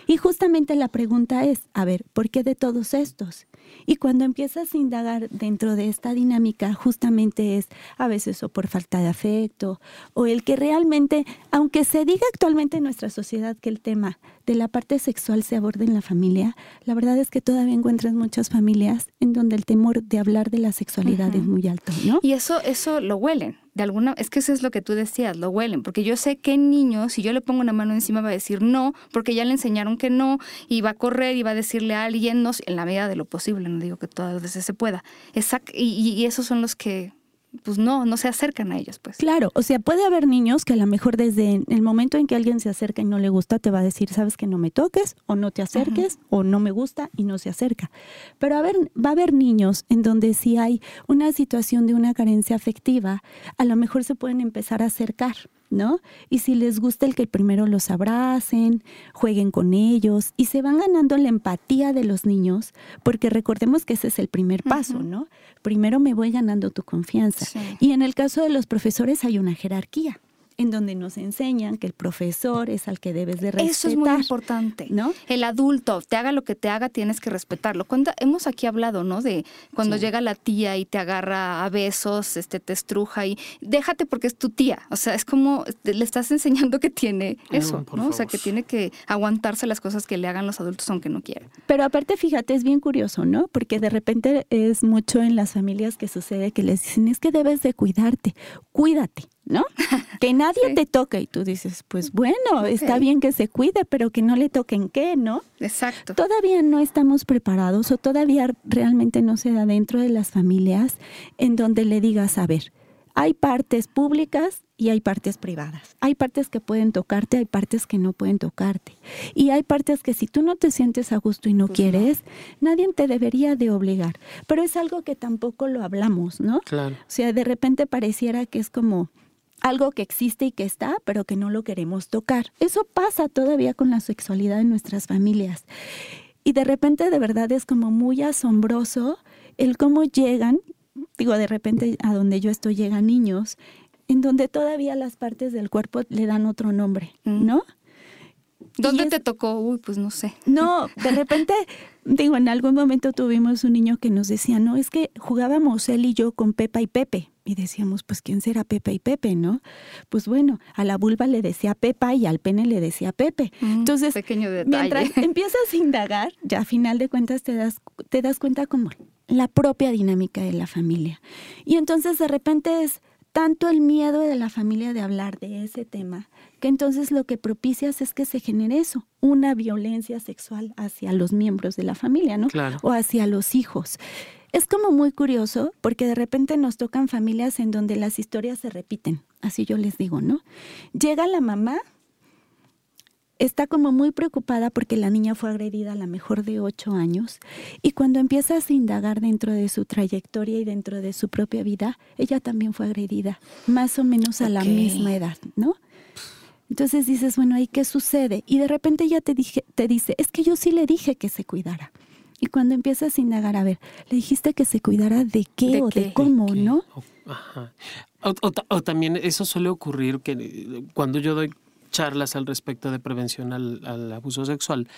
Y justamente la pregunta es, a ver, ¿por qué de todos estos? Y cuando empiezas a indagar dentro de esta dinámica, justamente es a veces o por falta de afecto, o el que realmente, aunque se diga actualmente en nuestra sociedad que el tema de la parte sexual se aborda en la familia, la verdad es que todavía encuentras muchas familias en donde el temor de hablar de la sexualidad es muy alto, ¿no? Y eso, eso lo huelen de alguna, es que eso es lo que tú decías, lo huelen, porque yo sé que niño, si yo le pongo una mano encima va a decir no, porque ya le enseñaron que no, y va a correr y va a decirle a alguien no, en la medida de lo posible, no digo que todas veces se pueda. Exact, y, y esos son los que pues no, no se acercan a ellos, pues. Claro, o sea, puede haber niños que a lo mejor desde el momento en que alguien se acerca y no le gusta, te va a decir, sabes que no me toques, o no te acerques, o no me gusta y no se acerca. Pero a ver, va a haber niños en donde si hay una situación de una carencia afectiva, a lo mejor se pueden empezar a acercar. ¿No? Y si les gusta el que primero los abracen, jueguen con ellos y se van ganando la empatía de los niños, porque recordemos que ese es el primer paso, ¿no? Primero me voy ganando tu confianza. Y en el caso de los profesores hay una jerarquía en donde nos enseñan que el profesor es al que debes de respetar. Eso es muy importante, ¿no? El adulto, te haga lo que te haga, tienes que respetarlo. Cuando, hemos aquí hablado, ¿no? De cuando llega la tía y te agarra a besos, este, te estruja y déjate porque es tu tía. O sea, es como le estás enseñando que tiene eso, ¿no? O sea, que tiene que aguantarse las cosas que le hagan los adultos aunque no quiera. Pero aparte, fíjate, es bien curioso, ¿no? Porque de repente es mucho en las familias que sucede que les dicen, es que debes de cuidarte, cuídate. ¿No? Que nadie te toque y tú dices, pues bueno, está bien que se cuide, pero que no le toquen qué, ¿no? Exacto. Todavía no estamos preparados o todavía realmente no se da dentro de las familias en donde le digas, a ver, hay partes públicas y hay partes privadas. Hay partes que pueden tocarte, hay partes que no pueden tocarte. Y hay partes que si tú no te sientes a gusto y no pues quieres, nadie te debería de obligar. Pero es algo que tampoco lo hablamos, ¿no? Claro. O sea, de repente pareciera que es como algo que existe y que está, pero que no lo queremos tocar. Eso pasa todavía con la sexualidad en nuestras familias. Y de repente de verdad es como muy asombroso el cómo llegan, digo, de repente a donde yo estoy llegan niños, en donde todavía las partes del cuerpo le dan otro nombre, mm. ¿no? ¿Dónde te tocó? Uy, pues no sé. No, de repente, digo, en algún momento tuvimos un niño que nos decía, no, es que jugábamos él y yo con Pepa y Pepe. Y decíamos, pues, ¿quién será Pepa y Pepe, no? Pues bueno, a la vulva le decía Pepa y al pene le decía Pepe. Mm, Entonces, pequeño detalle. mientras empiezas a indagar, ya a final de cuentas te das, te das cuenta como la propia dinámica de la familia. Y entonces de repente es tanto el miedo de la familia de hablar de ese tema, que entonces lo que propicias es que se genere eso, una violencia sexual hacia los miembros de la familia, ¿no? Claro. O hacia los hijos. Es como muy curioso porque de repente nos tocan familias en donde las historias se repiten, así yo les digo, ¿no? Llega la mamá, está como muy preocupada porque la niña fue agredida a la mejor de ocho años y cuando empiezas a indagar dentro de su trayectoria y dentro de su propia vida, ella también fue agredida, más o menos a la misma edad, ¿no? Entonces dices, bueno, ¿y qué sucede? Y de repente ella te, dije, te dice, es que yo sí le dije que se cuidara. Y cuando empiezas a indagar, a ver, ¿le dijiste que se cuidara de qué ¿De o qué? de cómo, no? o- ajá. O, o ta- o también eso suele ocurrir que eh, cuando yo doy charlas al respecto de prevención al, al abuso sexual,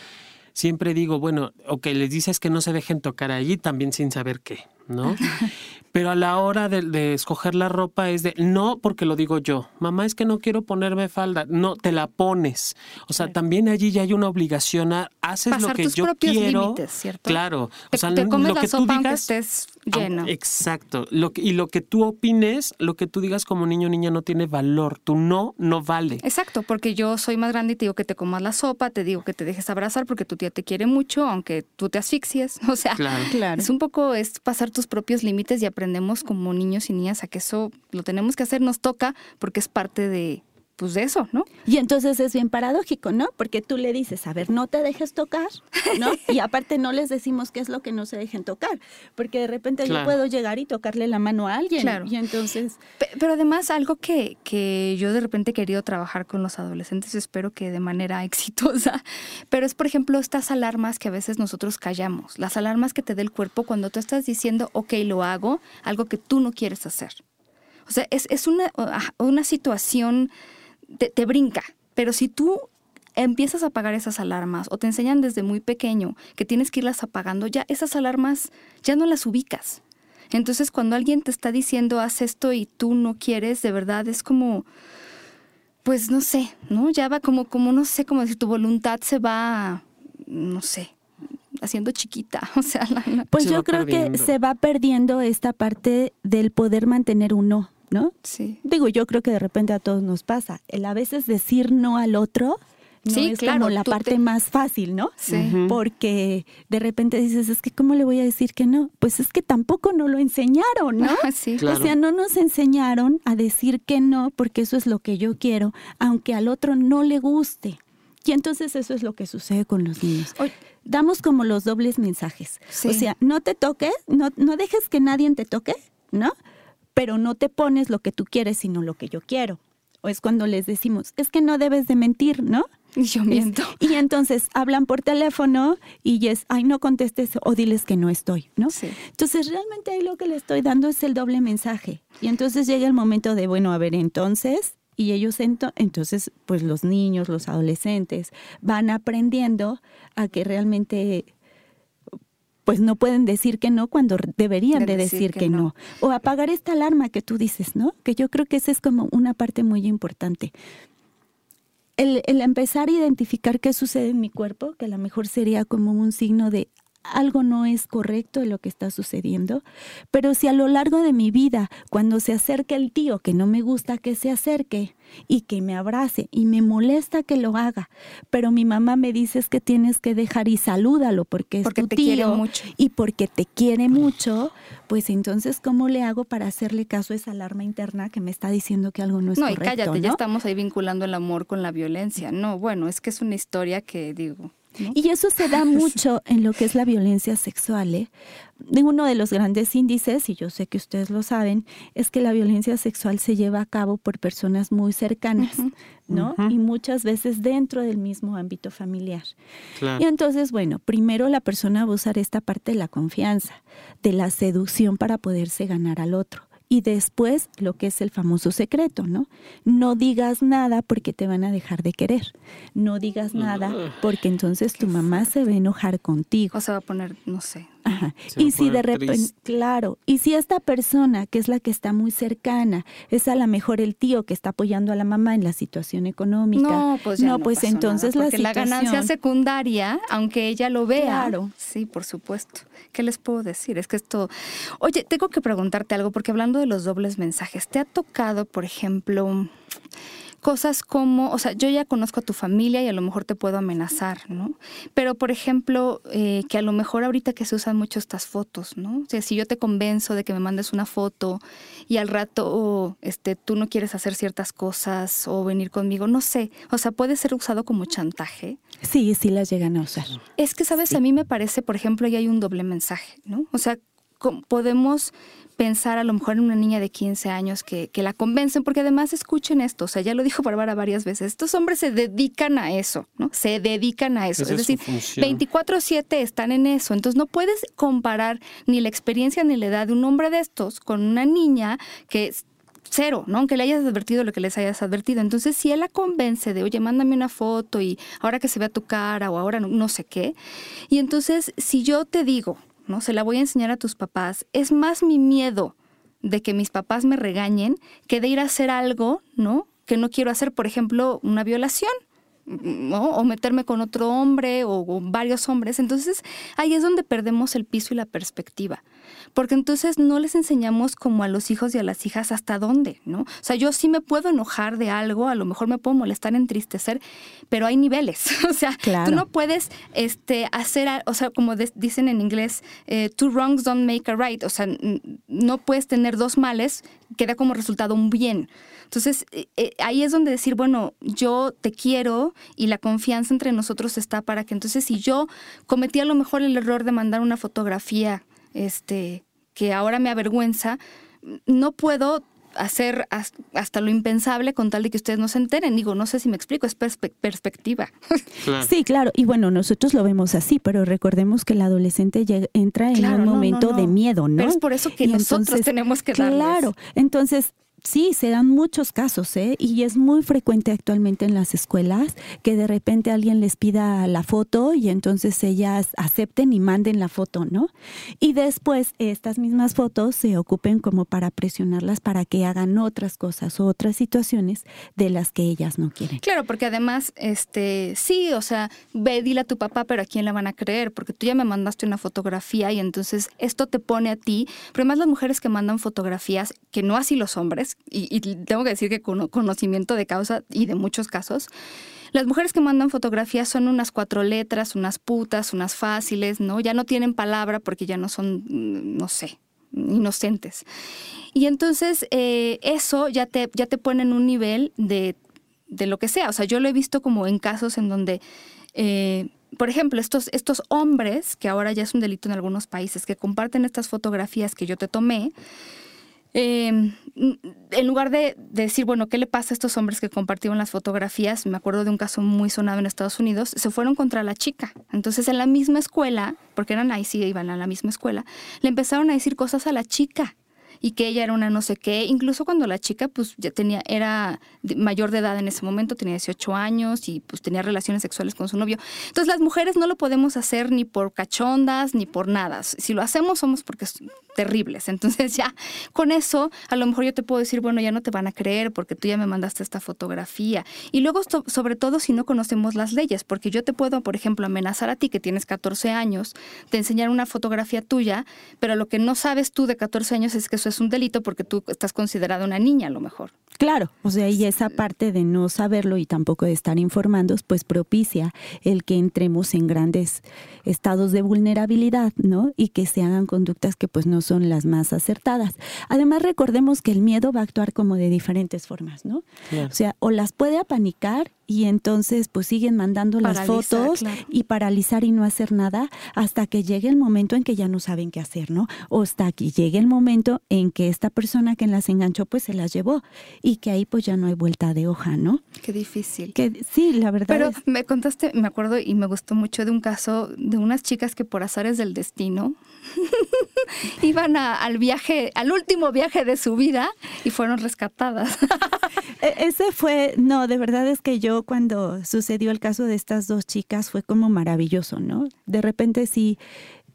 siempre digo, bueno, ok, les dices que no se dejen tocar allí también sin saber qué, ¿no? Pero a la hora de, de escoger la ropa es de, no porque lo digo yo, mamá es que no quiero ponerme falda, no, te la pones. O sea, también allí ya hay una obligación a, haces lo que tus yo quiero. ¿cierto? Claro, Te, o sea, te comes lo la que tú sopa digas... estés lleno. Exacto. Lo que- y lo que tú opines, lo que tú digas como niño o niña no tiene valor. Tu no no vale. Exacto, porque yo soy más grande y te digo que te comas la sopa, te digo que te dejes abrazar porque tu tía te quiere mucho, aunque tú te asfixies. O sea, Claro. Claro. es un poco es pasar tus propios límites y aprendemos como niños y niñas a que eso lo tenemos que hacer, nos toca porque es parte de pues de eso, ¿no? Y entonces es bien paradójico, ¿no? Porque tú le dices, a ver, no te dejes tocar, ¿no? Y aparte no les decimos qué es lo que no se dejen tocar, porque de repente Claro. yo puedo llegar y tocarle la mano a alguien. Claro. Y entonces, Pe- Pero además algo que, que yo de repente he querido trabajar con los adolescentes, espero que de manera exitosa, pero es por ejemplo estas alarmas que a veces nosotros callamos, las alarmas que te da el cuerpo cuando tú estás diciendo, ok, lo hago, algo que tú no quieres hacer. O sea, es, es una, ah, una situación, te, te brinca, pero si tú empiezas a apagar esas alarmas o te enseñan desde muy pequeño que tienes que irlas apagando, ya esas alarmas ya no las ubicas. Entonces, cuando alguien te está diciendo haz esto y tú no quieres, de verdad es como, pues no sé, ¿no? Ya va como, como no sé, como si tu voluntad se va, no sé, haciendo chiquita. O sea, la- la- pues Se yo creo que se va perdiendo esta parte del poder mantener un no, ¿no? sí. Digo, yo creo que de repente a todos nos pasa. El a veces decir no al otro no Sí, es claro, como la parte te- más fácil, ¿no? Sí. Porque de repente dices, es que ¿cómo le voy a decir que no? Pues es que tampoco no lo enseñaron, ¿no? sí. Claro. O sea, no nos enseñaron a decir que no, porque eso es lo que yo quiero, aunque al otro no le guste. Y entonces eso es lo que sucede con los niños. Oye, Damos como los dobles mensajes. Sí. O sea, no te toques, no, no dejes que nadie te toque, ¿no? Pero no te pones lo que tú quieres, sino lo que yo quiero. O es cuando les decimos, es que no debes de mentir, ¿no? y yo Es- miento. y entonces hablan por teléfono y es, ay, no contestes o diles que no estoy, ¿no? Sí. Entonces realmente ahí lo que le estoy dando es el doble mensaje. Y entonces llega el momento de, bueno, a ver, entonces, y ellos ento- entonces, pues los niños, los adolescentes, van aprendiendo a que realmente pues no pueden decir que no cuando deberían de, De decir, decir que, que no. no. O apagar esta alarma que tú dices, ¿no? Que yo creo que esa es como una parte muy importante. El, el empezar a identificar qué sucede en mi cuerpo, que a lo mejor sería como un signo de algo no es correcto de lo que está sucediendo, pero si a lo largo de mi vida, cuando se acerca el tío que no me gusta que se acerque y que me abrace y me molesta que lo haga, pero mi mamá me dice es que tienes que dejar y salúdalo porque es Porque tu te tío quiere mucho. y porque te quiere mucho, pues entonces ¿cómo le hago para hacerle caso a esa alarma interna que me está diciendo que algo no es No, y correcto? cállate, ya ¿no? estamos ahí vinculando el amor con la violencia. No, bueno, es que es una historia que digo. ¿No? Y eso se da mucho en lo que es la violencia sexual. ¿eh? De uno de los grandes índices, y yo sé que ustedes lo saben, es que la violencia sexual se lleva a cabo por personas muy cercanas. ¿no? Y muchas veces dentro del mismo ámbito familiar. Claro. Y entonces, bueno, primero la persona va a usar esta parte de la confianza, de la seducción para poderse ganar al otro. Y después lo que es el famoso secreto, ¿no? No digas nada porque te van a dejar de querer. No digas nada porque entonces tu mamá se va a enojar contigo. O se va a poner, no sé. Ajá. Y si de repente, claro, y si esta persona, que es la que está muy cercana, es a lo mejor el tío que está apoyando a la mamá en la situación económica. No, pues ya no, pues pasó entonces nada, la porque la ganancia situación- secundaria, aunque ella lo vea. Claro. Sí, por supuesto. ¿Qué les puedo decir? Es que esto. Oye, tengo que preguntarte algo, porque hablando de los dobles mensajes, ¿te ha tocado, por ejemplo, cosas como, o sea, yo ya conozco a tu familia y a lo mejor te puedo amenazar, ¿no? Pero, por ejemplo, eh, que a lo mejor ahorita que se usan mucho estas fotos, ¿no? O sea, si yo te convenzo de que me mandes una foto y al rato este, tú no quieres hacer ciertas cosas o venir conmigo, no sé, o sea, puede ser usado como chantaje. Sí, sí las llegan a usar. Es que, ¿sabes? A mí me parece, por ejemplo, ahí hay un doble mensaje, ¿no? O sea, podemos pensar a lo mejor en una niña de 15 años que, que la convencen, porque además escuchen esto, o sea, ya lo dijo Bárbara varias veces, estos hombres se dedican a eso, ¿no? Se dedican a eso. Esa es decir, función. 24/7 están en eso, entonces no puedes comparar ni la experiencia ni la edad de un hombre de estos con una niña que es cero, ¿no? Aunque le hayas advertido lo que les hayas advertido. Entonces, si él la convence de, oye, mándame una foto y ahora que se vea tu cara o ahora no, no sé qué. Y entonces, si yo te digo, ¿no? Se la voy a enseñar a tus papás, es más mi miedo de que mis papás me regañen que de ir a hacer algo, ¿no? Que no quiero hacer, por ejemplo, una violación. ¿no? o meterme con otro hombre o, o varios hombres. Entonces ahí es donde perdemos el piso y la perspectiva. Porque entonces no les enseñamos como a los hijos y a las hijas hasta dónde, ¿no? O sea, yo sí me puedo enojar de algo, a lo mejor me puedo molestar, entristecer, pero hay niveles. o sea, Claro. tú no puedes este, hacer, o sea, como des- dicen en inglés, eh, two wrongs don't make a right. O sea, no puedes tener dos males que da como resultado un bien. Entonces, eh, eh, ahí es donde decir, bueno, yo te quiero y la confianza entre nosotros está para que entonces si yo cometí a lo mejor el error de mandar una fotografía este, que ahora me avergüenza, no puedo hacer has- hasta lo impensable con tal de que ustedes no se enteren. Digo, no sé si me explico, es perspe- perspectiva. Claro. Sí, claro. Y bueno, nosotros lo vemos así, pero recordemos que el adolescente llega- entra en un no, no, momento no. de miedo, ¿no? Pero es por eso que Y nosotros entonces, tenemos que darles. Claro. Entonces, sí, se dan muchos casos, ¿eh? Y es muy frecuente actualmente en las escuelas que de repente alguien les pida la foto y entonces ellas acepten y manden la foto, ¿no? Y después estas mismas fotos se ocupen como para presionarlas para que hagan otras cosas o otras situaciones de las que ellas no quieren. Claro, porque además, este, sí, o sea, ve, dile a tu papá, pero ¿a quién le van a creer? Porque tú ya me mandaste una fotografía y entonces esto te pone a ti. Pero además las mujeres que mandan fotografías, que no así los hombres, y, y tengo que decir que con conocimiento de causa y de muchos casos, las mujeres que mandan fotografías son unas cuatro letras, unas putas, unas fáciles, ¿no? Ya no tienen palabra porque ya no son, mm, no sé, inocentes. Y entonces eh, eso ya te, ya te pone en un nivel de, de lo que sea. O sea, yo lo he visto como en casos en donde, eh, por ejemplo, estos, estos hombres, que ahora ya es un delito en algunos países, que comparten estas fotografías que yo te tomé, eh, en lugar de, de decir, bueno, ¿qué le pasa a estos hombres que compartieron las fotografías? Me acuerdo de un caso muy sonado en Estados Unidos, se fueron contra la chica. Entonces, en la misma escuela, porque eran ahí sí iban a la misma escuela, le empezaron a decir cosas a la chica y que ella era una no sé qué, incluso cuando la chica pues ya tenía, era mayor de edad en ese momento, tenía 18 años y pues tenía relaciones sexuales con su novio. Entonces las mujeres no lo podemos hacer ni por cachondas ni por nada. Si lo hacemos somos porque es terribles. Entonces ya con eso a lo mejor yo te puedo decir, bueno, ya no te van a creer porque tú ya me mandaste esta fotografía. Y luego so- sobre todo si no conocemos las leyes, porque yo te puedo, por ejemplo, amenazar a ti que tienes 14 años de enseñar una fotografía tuya, pero lo que no sabes tú de 14 años es que es un delito porque tú estás considerada una niña a lo mejor. Claro, o sea, y esa parte de no saberlo y tampoco de estar informando, pues propicia el que entremos en grandes estados de vulnerabilidad, ¿no? Y que se hagan conductas que pues no son las más acertadas. Además, recordemos que el miedo va a actuar como de diferentes formas, ¿no? Claro. O sea, o las puede apanicar y entonces pues siguen mandando las fotos claro. y paralizar y no hacer nada hasta que llegue el momento en que ya no saben qué hacer, ¿no? O hasta que llegue el momento en que esta persona que las enganchó pues se las llevó y que ahí pues ya no hay vuelta de hoja, ¿no? Qué difícil. Que sí, la verdad Pero es- me contaste, me acuerdo y me gustó mucho de un caso de unas chicas que por azares del destino iban al viaje, al último viaje de su vida y fueron rescatadas. E, ese fue, no, de verdad es que yo cuando sucedió el caso de estas dos chicas fue como maravilloso, ¿no? De repente sí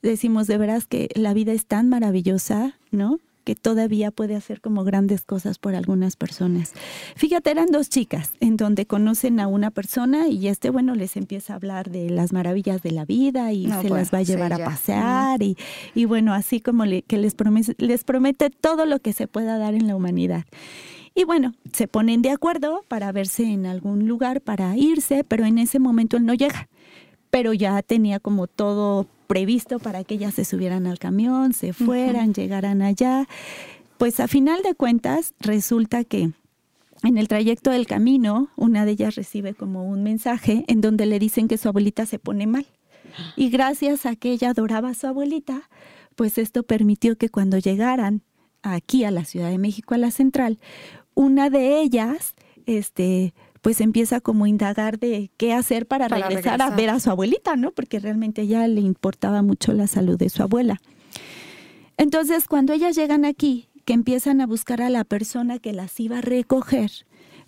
decimos de veras que la vida es tan maravillosa, ¿no? que todavía puede hacer como grandes cosas por algunas personas. Fíjate, eran dos chicas en donde conocen a una persona y este, bueno, les empieza a hablar de las maravillas de la vida y se las va a llevar a pasear y, y, bueno, así como que les promete, les promete todo lo que se pueda dar en la humanidad. Y bueno, se ponen de acuerdo para verse en algún lugar, para irse, pero en ese momento él no llega. Pero ya tenía como todo previsto para que ellas se subieran al camión, se fueran, llegaran allá. Pues a final de cuentas resulta que en el trayecto del camino, una de ellas recibe como un mensaje en donde le dicen que su abuelita se pone mal. Y gracias a que ella adoraba a su abuelita, pues esto permitió que cuando llegaran aquí a la Ciudad de México, a la central, una de ellas, este, pues empieza como a indagar de qué hacer para, regresar, a ver a su abuelita, ¿no? Porque realmente a ella le importaba mucho la salud de su abuela. Entonces, cuando ellas llegan aquí, que empiezan a buscar a la persona que las iba a recoger,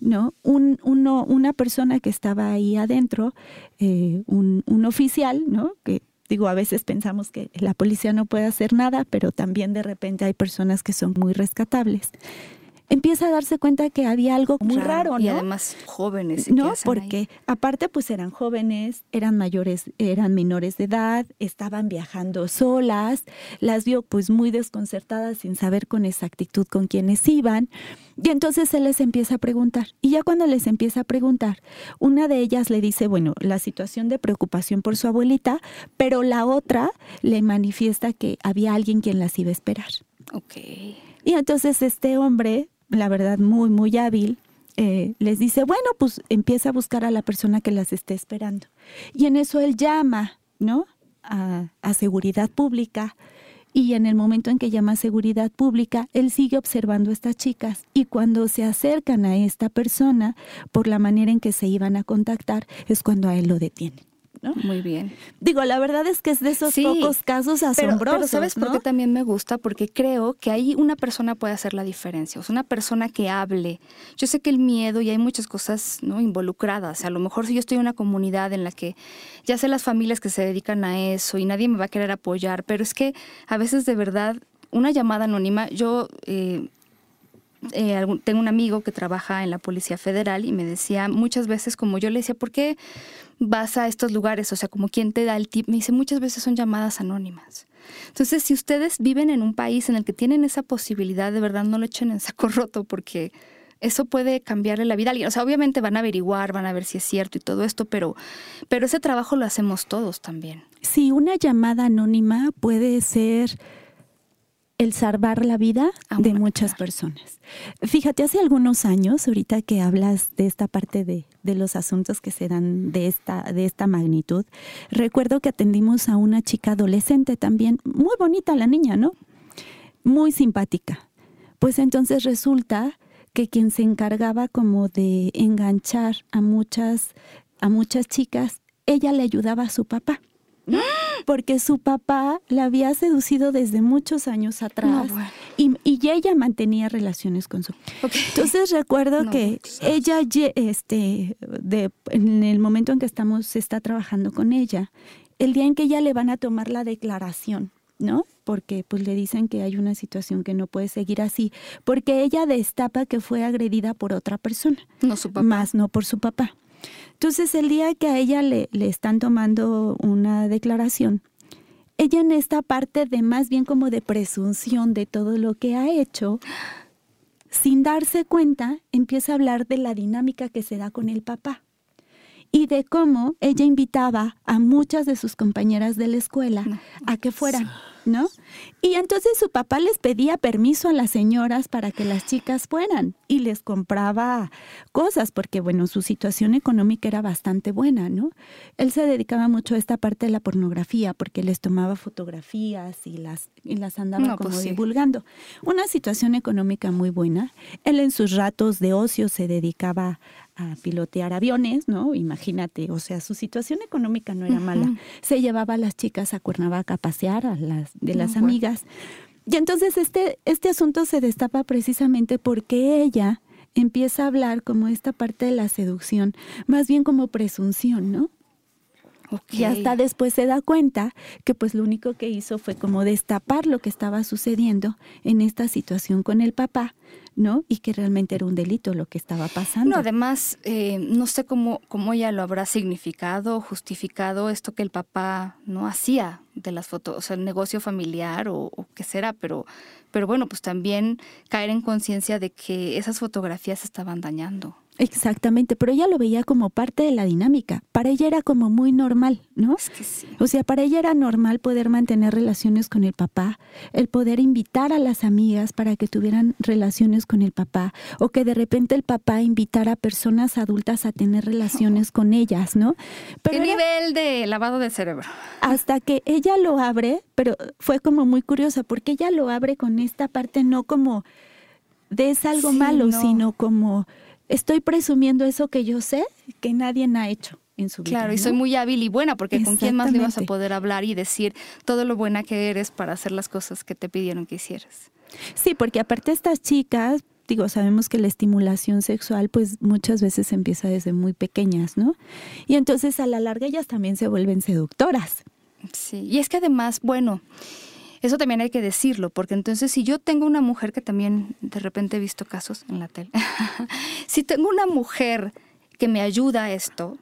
¿no? Un, uno, una persona que estaba ahí adentro, eh, un, un oficial, ¿no? Que digo, a veces pensamos que la policía no puede hacer nada, pero también de repente hay personas que son muy rescatables empieza a darse cuenta que había algo muy raro, ¿no? Y además jóvenes. No, porque aparte pues eran jóvenes, eran mayores, eran menores de edad, estaban viajando solas, las vio pues muy desconcertadas sin saber con exactitud con quiénes iban. Y entonces él les empieza a preguntar. Y ya cuando les empieza a preguntar, una de ellas le dice, bueno, la situación de preocupación por su abuelita, pero la otra le manifiesta que había alguien quien las iba a esperar. Ok. Y entonces este hombre la verdad, muy, muy hábil, eh, les dice, bueno, pues empieza a buscar a la persona que las esté esperando. Y en eso él llama, ¿no? A, a, seguridad pública. Y en el momento en que llama a seguridad pública, él sigue observando a estas chicas. Y cuando se acercan a esta persona, por la manera en que se iban a contactar, es cuando a él lo detienen. Muy bien. Digo, la verdad es que es de esos pocos casos asombrosos. Pero, ¿sabes por qué también me gusta? Porque creo que ahí una persona puede hacer la diferencia. O sea, una persona que hable. Yo sé que el miedo y hay muchas cosas ¿no? involucradas. A lo mejor si yo estoy en una comunidad en la que ya sé las familias que se dedican a eso y nadie me va a querer apoyar, pero es que a veces de verdad una llamada anónima, yo... Eh, eh, tengo un amigo que trabaja en la Policía Federal y me decía muchas veces, como yo le decía, ¿por qué vas a estos lugares? O sea, como quien te da el tip. Me dice, muchas veces son llamadas anónimas. Entonces, si ustedes viven en un país en el que tienen esa posibilidad, de verdad no lo echen en saco roto porque eso puede cambiarle la vida a alguien. O sea, obviamente van a averiguar, van a ver si es cierto y todo esto, pero, pero ese trabajo lo hacemos todos también. Sí, una llamada anónima puede ser el salvar la vida de muchas personas. Fíjate, hace algunos años, ahorita que hablas de esta parte de, de, los asuntos que se dan de esta, de esta magnitud, recuerdo que atendimos a una chica adolescente también, muy bonita la niña, ¿no? Muy simpática. Pues entonces resulta que quien se encargaba como de enganchar a muchas, a muchas chicas, ella le ayudaba a su papá. Porque su papá la había seducido desde muchos años atrás y, ella mantenía relaciones con su. Entonces recuerdo que ella, este, de, en el momento en que estamos, se está trabajando con ella, el día en que ella le van a tomar la declaración, ¿no? Porque pues le dicen que hay una situación que no puede seguir así, porque ella destapa que fue agredida por otra persona, no su papá, más no por su papá. Entonces, el día que a ella le, le están tomando una declaración, ella en esta parte de más bien como de presunción de todo lo que ha hecho, sin darse cuenta, empieza a hablar de la dinámica que se da con el papá y de cómo ella invitaba a muchas de sus compañeras de la escuela a que fueran. ¿no? Y entonces su papá les pedía permiso a las señoras para que las chicas fueran y les compraba cosas porque, bueno, su situación económica era bastante buena, ¿no? Él se dedicaba mucho a esta parte de la pornografía porque les tomaba fotografías y las, y las andaba como pues divulgando. Una situación económica muy buena. Él en sus ratos de ocio se dedicaba a pilotear aviones, ¿no? Imagínate, o sea, su situación económica no era mala. Se llevaba a las chicas a Cuernavaca a pasear, a las de las amigas. Y entonces este, este asunto se destapa precisamente porque ella empieza a hablar como esta parte de la seducción, más bien como presunción, ¿no? Y hasta después se da cuenta que pues lo único que hizo fue como destapar lo que estaba sucediendo en esta situación con el papá, ¿no? Y que realmente era un delito lo que estaba pasando. No, además, eh, no sé cómo, cómo ella lo habrá significado, justificado esto que el papá no hacía de las fotos, o sea, el negocio familiar o, o qué será, pero, pero bueno, pues también caer en conciencia de que esas fotografías estaban dañando. Exactamente, pero ella lo veía como parte de la dinámica. Para ella era como muy normal, ¿no? Es que sí. O sea, para ella era normal poder mantener relaciones con el papá, el poder invitar a las amigas para que tuvieran relaciones con el papá, o que de repente el papá invitara a personas adultas a tener relaciones con ellas, ¿no? Pero ¿Qué nivel de lavado de cerebro? Hasta que ella lo abre, pero fue como muy curiosa, porque ella lo abre con esta parte no como de es algo Sí, malo, no. sino como estoy presumiendo eso que yo sé que nadie ha hecho en su vida. Claro, y soy muy hábil y buena, porque ¿con quién más le vas a poder hablar y decir todo lo buena que eres para hacer las cosas que te pidieron que hicieras? Sí, porque aparte estas chicas, digo, sabemos que la estimulación sexual pues muchas veces empieza desde muy pequeñas, ¿no? Y entonces a la larga ellas también se vuelven seductoras. Sí, y es que además, bueno, eso también hay que decirlo, porque entonces si yo tengo una mujer que también de repente he visto casos en la tele, si tengo una mujer que me ayuda a esto,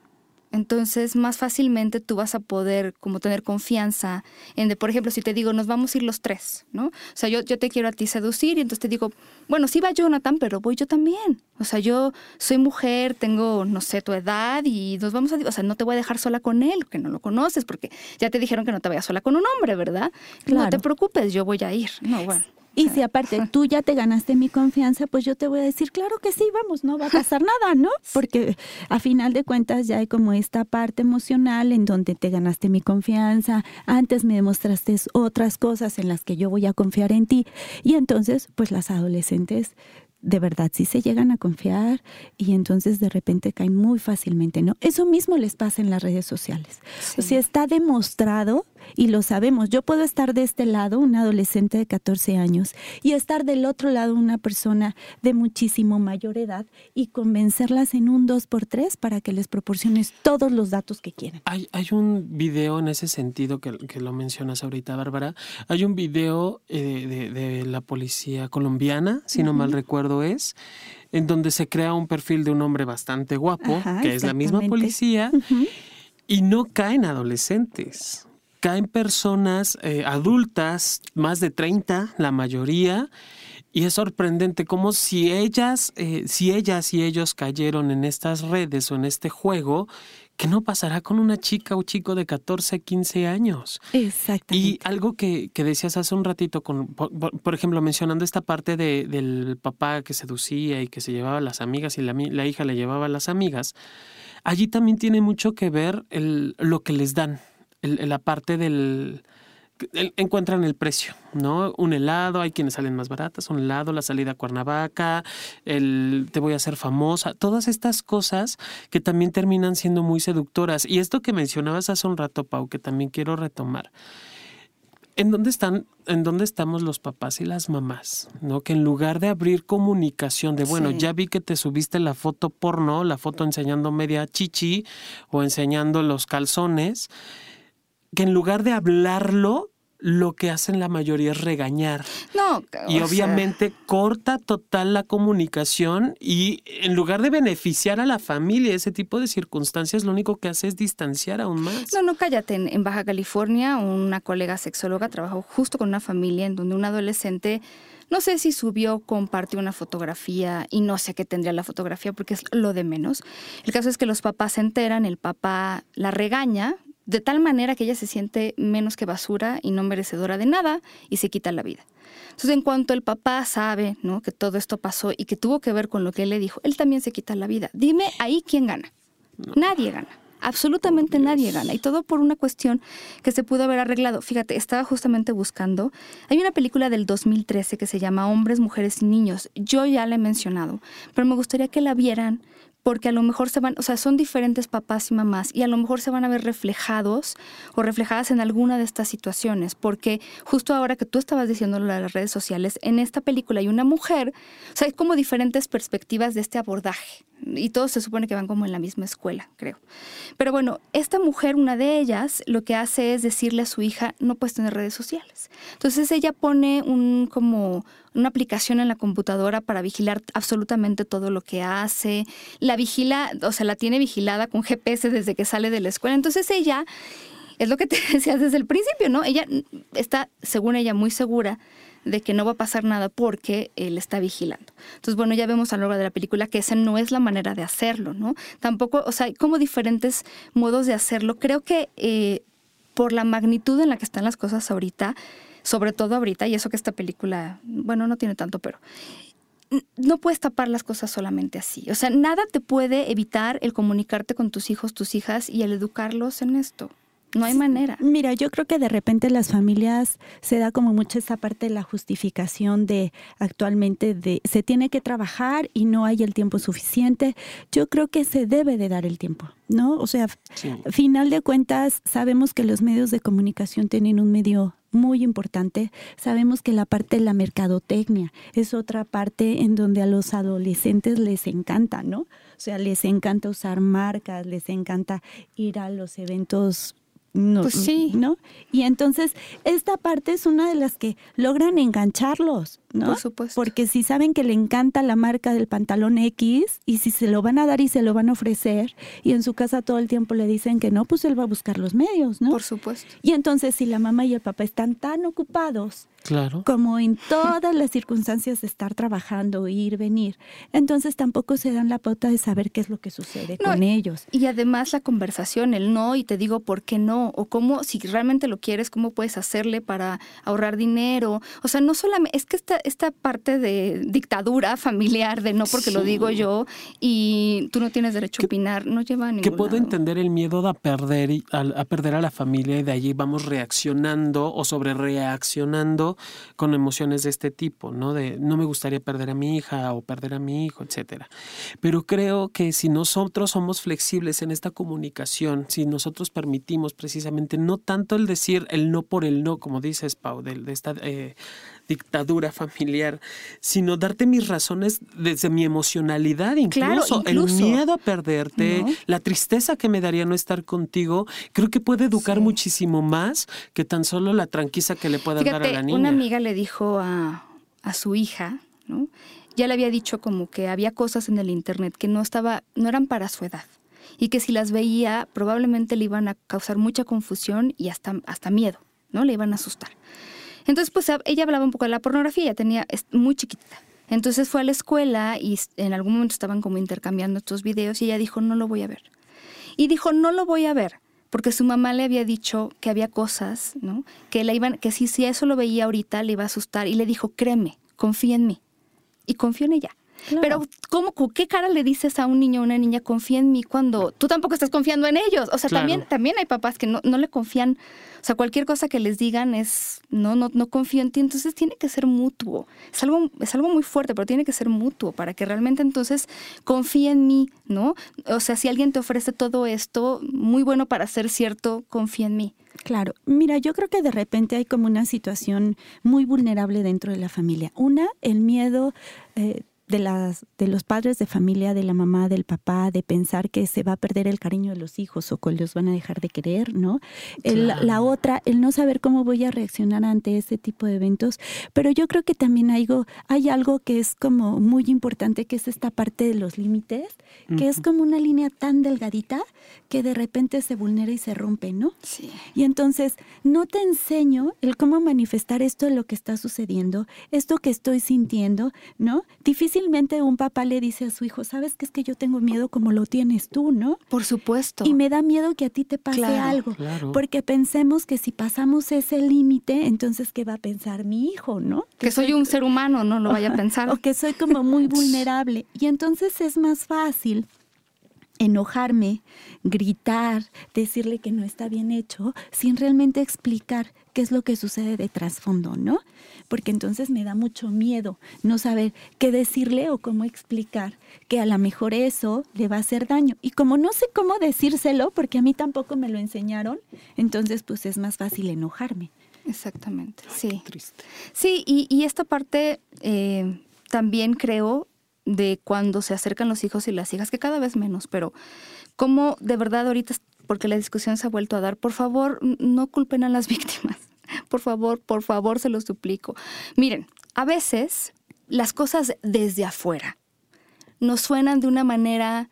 entonces más fácilmente tú vas a poder como tener confianza en de, por ejemplo, si te digo, nos vamos a ir los tres, ¿no? O sea, yo, yo te quiero a ti seducir y entonces te digo, bueno, sí va Jonathan, pero voy yo también. O sea, yo soy mujer, tengo, no sé, tu edad y nos vamos a, o sea, no te voy a dejar sola con él, que no lo conoces, porque ya te dijeron que no te vayas sola con un hombre, ¿verdad? No te preocupes, yo voy a ir. No, bueno. Y si aparte tú ya te ganaste mi confianza, pues yo te voy a decir, claro que sí, vamos, no va a pasar nada, ¿no? Porque a final de cuentas ya hay como esta parte emocional en donde te ganaste mi confianza, antes me demostraste otras cosas en las que yo voy a confiar en ti. Y entonces, pues las adolescentes de verdad sí se llegan a confiar y entonces de repente caen muy fácilmente, ¿no? Eso mismo les pasa en las redes sociales. O Sí. sea, está demostrado y lo sabemos. Yo puedo estar de este lado, un adolescente de 14 años, y estar del otro lado, una persona de muchísimo mayor edad, y convencerlas en un 2x3 para que les proporciones todos los datos que quieren. Hay, hay un video en ese sentido que, que lo mencionas ahorita, Bárbara. Hay un video eh, de, de la policía colombiana, si no mal recuerdo es, en donde se crea un perfil de un hombre bastante guapo, Ajá, que es la misma policía, y no caen adolescentes. Caen personas eh, adultas, más de 30, la mayoría, y es sorprendente como si ellas, eh, si ellas y ellos cayeron en estas redes o en este juego, que no pasará con una chica o chico de 14, 15 años. Exactamente. Y algo que, que decías hace un ratito, con, por, ejemplo, mencionando esta parte de- del papá que seducía y que se llevaba a las amigas y la, la hija le llevaba a las amigas, allí también tiene mucho que ver el, lo que les dan, el- la parte del... el- encuentran el precio, ¿no? Un helado, hay quienes salen más baratas, un helado, la salida a Cuernavaca, el te voy a hacer famosa, todas estas cosas que también terminan siendo muy seductoras. Y esto que mencionabas hace un rato, Pau, que también quiero retomar. ¿En dónde están, en dónde estamos los papás y las mamás? ¿No? Que en lugar de abrir comunicación de, bueno, Sí. ya vi que te subiste la foto porno, la foto enseñando media chichi o enseñando los calzones, que en lugar de hablarlo, lo que hacen la mayoría es regañar. No, Y sea, obviamente corta total la comunicación y en lugar de beneficiar a la familia, ese tipo de circunstancias, lo único que hace es distanciar aún más. No, no, cállate. En, en Baja California, una colega sexóloga trabajó justo con una familia en donde un adolescente, no sé si subió, compartió una fotografía y no sé qué tendría la fotografía porque es lo de menos. El caso es que los papás se enteran, el papá la regaña de tal manera que ella se siente menos que basura y no merecedora de nada y se quita la vida. Entonces, en cuanto el papá sabe ¿no? que todo esto pasó y que tuvo que ver con lo que él le dijo, él también se quita la vida. Dime ahí quién gana. Nadie gana. Absolutamente nadie gana. Y todo por una cuestión que se pudo haber arreglado. Fíjate, estaba justamente buscando. Hay una película del 2013 que se llama Hombres, Mujeres y Niños. Yo ya la he mencionado, pero me gustaría que la vieran porque a lo mejor se van, o sea, son diferentes papás y mamás y a lo mejor se van a ver reflejados o reflejadas en alguna de estas situaciones, porque justo ahora que tú estabas diciendo lo de las redes sociales, en esta película hay una mujer, o sea, hay como diferentes perspectivas de este abordaje y todos se supone que van como en la misma escuela, creo. Pero bueno, esta mujer, una de ellas, lo que hace es decirle a su hija, no puedes tener redes sociales. Entonces ella pone un como una aplicación en la computadora para vigilar absolutamente todo lo que hace. La vigila, o sea, la tiene vigilada con GPS desde que sale de la escuela. Entonces ella, es lo que te decía desde el principio, ¿no? Ella está, según ella, muy segura de que no va a pasar nada porque él está vigilando. Entonces, bueno, ya vemos a lo largo de la película que esa no es la manera de hacerlo, ¿no? Tampoco, o sea, hay como diferentes modos de hacerlo. Creo que eh, por la magnitud en la que están las cosas ahorita, sobre todo ahorita, y eso que esta película, bueno, no tiene tanto, pero no puedes tapar las cosas solamente así. O sea, nada te puede evitar el comunicarte con tus hijos, tus hijas y el educarlos en esto. No hay manera. Mira, yo creo que de repente las familias se da como mucho esa parte de la justificación de actualmente de se tiene que trabajar y no hay el tiempo suficiente. Yo creo que se debe de dar el tiempo, ¿no? O sea, final de cuentas sabemos que los medios de comunicación tienen un medio muy importante. Sabemos que la parte de la mercadotecnia es otra parte en donde a los adolescentes les encanta, ¿no? O sea, les encanta usar marcas, les encanta ir a los eventos no, pues sí. ¿no? Y entonces esta parte es una de las que logran engancharlos, ¿no? Por supuesto. Porque si saben que le encanta la marca del pantalón X y si se lo van a dar y se lo van a ofrecer y en su casa todo el tiempo le dicen que no, pues él va a buscar los medios, ¿no? Por supuesto. Y entonces si la mamá y el papá están tan ocupados Claro. como en todas las circunstancias de estar trabajando, ir, venir. Entonces tampoco se dan la pauta de saber qué es lo que sucede con ellos. Y además la conversación, el no, y te digo por qué no, o cómo, si realmente lo quieres, cómo puedes hacerle para ahorrar dinero. O sea, no solamente, es que esta, esta parte de dictadura familiar, de no porque lo digo yo, y tú no tienes derecho a opinar, no lleva a ningún Que puedo lado. entender el miedo a perder, a, a perder a la familia y de allí vamos reaccionando o sobre reaccionando con emociones de este tipo, ¿no? De no me gustaría perder a mi hija o perder a mi hijo, etcétera. Pero creo que si nosotros somos flexibles en esta comunicación, si nosotros permitimos precisamente no tanto el decir el no por el no, como dices, Pau, de, de esta eh, dictadura familiar, sino darte mis razones desde mi emocionalidad, Claro, incluso, el miedo a perderte, ¿No? la tristeza que me daría no estar contigo, creo que puede educar Sí. muchísimo más que tan solo la tranquiza que le puedas dar a la niña. una amiga le dijo a, a su hija, ¿no? Ya le había dicho como que había cosas en el internet que no estaba, no eran para su edad. Y que si las veía, probablemente le iban a causar mucha confusión y hasta, hasta miedo, ¿no? Le iban a asustar. Entonces, pues ella hablaba un poco de la pornografía, ella tenía, muy chiquita. Entonces fue a la escuela y en algún momento estaban como intercambiando estos videos y ella dijo, no lo voy a ver. Y dijo, no lo voy a ver, porque su mamá le había dicho que había cosas, ¿no? Que le iban, que si, si eso lo veía ahorita le iba a asustar. Y le dijo, créeme, confía en mí. Y confío en ella. Claro. Pero, ¿cómo, con qué cara le dices a un niño o una niña, confía en mí, cuando tú tampoco estás confiando en ellos? O sea, Claro. también, también hay papás que no, no le confían. O sea, cualquier cosa que les digan es, no, no, no confío en ti. Entonces tiene que ser mutuo. Es algo, es algo muy fuerte, pero tiene que ser mutuo para que realmente entonces confíe en mí, ¿no? O sea, si alguien te ofrece todo esto, muy bueno para ser cierto, confía en mí. Claro, mira, yo creo que de repente hay como una situación muy vulnerable dentro de la familia. Una, el miedo eh, de, las, de los padres de familia, de la mamá, del papá, de pensar que se va a perder el cariño de los hijos o que los van a dejar de querer, ¿no? El- Claro. La otra, el no saber cómo voy a reaccionar ante este tipo de eventos. Pero yo creo que también hay algo, hay algo que es como muy importante, que es esta parte de los límites, que es como una línea tan delgadita que de repente se vulnera y se rompe, ¿no? Sí. Y entonces no te enseño el cómo manifestar esto lo que está sucediendo, esto que estoy sintiendo, ¿no? Difícilmente un papá le dice a su hijo, sabes que es que yo tengo miedo como lo tienes tú, ¿no? Por supuesto. Y me da miedo que a ti te pase Claro, algo, claro. porque pensemos que si pasamos ese límite, entonces ¿qué va a pensar mi hijo, no? que soy un ser humano, no lo vaya a pensar. o que soy como muy vulnerable. Y entonces es más fácil enojarme, gritar, decirle que no está bien hecho, sin realmente explicar qué es lo que sucede de trasfondo, ¿no? Porque entonces me da mucho miedo no saber qué decirle o cómo explicar que a lo mejor eso le va a hacer daño. Y como no sé cómo decírselo, porque a mí tampoco me lo enseñaron, entonces pues es más fácil enojarme. Exactamente, sí. triste. Sí, y, esta parte eh, también creo de cuando se acercan los hijos y las hijas, que cada vez menos, pero como de verdad ahorita, porque la discusión se ha vuelto a dar, por favor, no culpen a las víctimas. Por favor, por favor, se los suplico. Miren, a veces las cosas desde afuera nos suenan de una manera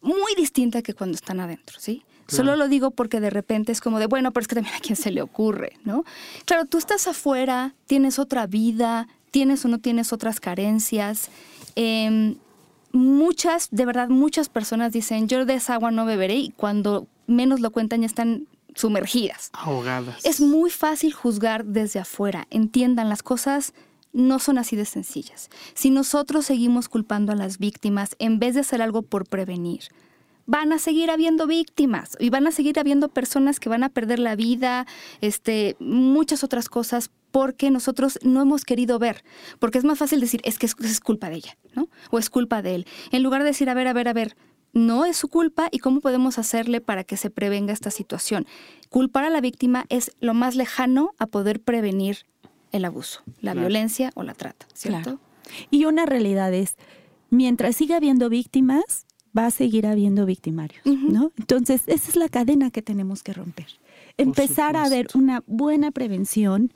muy distinta que cuando están adentro, ¿sí? Solo lo digo porque de repente es como de, bueno, pero es que también a quién se le ocurre, ¿no? Claro, tú estás afuera, tienes otra vida, tienes o no tienes otras carencias, Em, muchas, de verdad, muchas personas dicen, yo de esa agua no beberé y cuando menos lo cuentan ya están sumergidas. Ahogadas. Es muy fácil juzgar desde afuera. Entiendan, las cosas no son así de sencillas. Si nosotros seguimos culpando a las víctimas en vez de hacer algo por prevenir, van a seguir habiendo víctimas y van a seguir habiendo personas que van a perder la vida, este, muchas otras cosas porque nosotros no hemos querido ver, porque es más fácil decir, es que es, culpa de ella, ¿no? O es culpa de él, en lugar de decir, a ver, a ver, a ver, no es su culpa y cómo podemos hacerle para que se prevenga esta situación. Culpar a la víctima es lo más lejano a poder prevenir el abuso, la violencia o la trata, ¿cierto? Y una realidad es, mientras siga habiendo víctimas, va a seguir habiendo victimarios, ¿no? Entonces, esa es la cadena que tenemos que romper. Empezar a ver una buena prevención,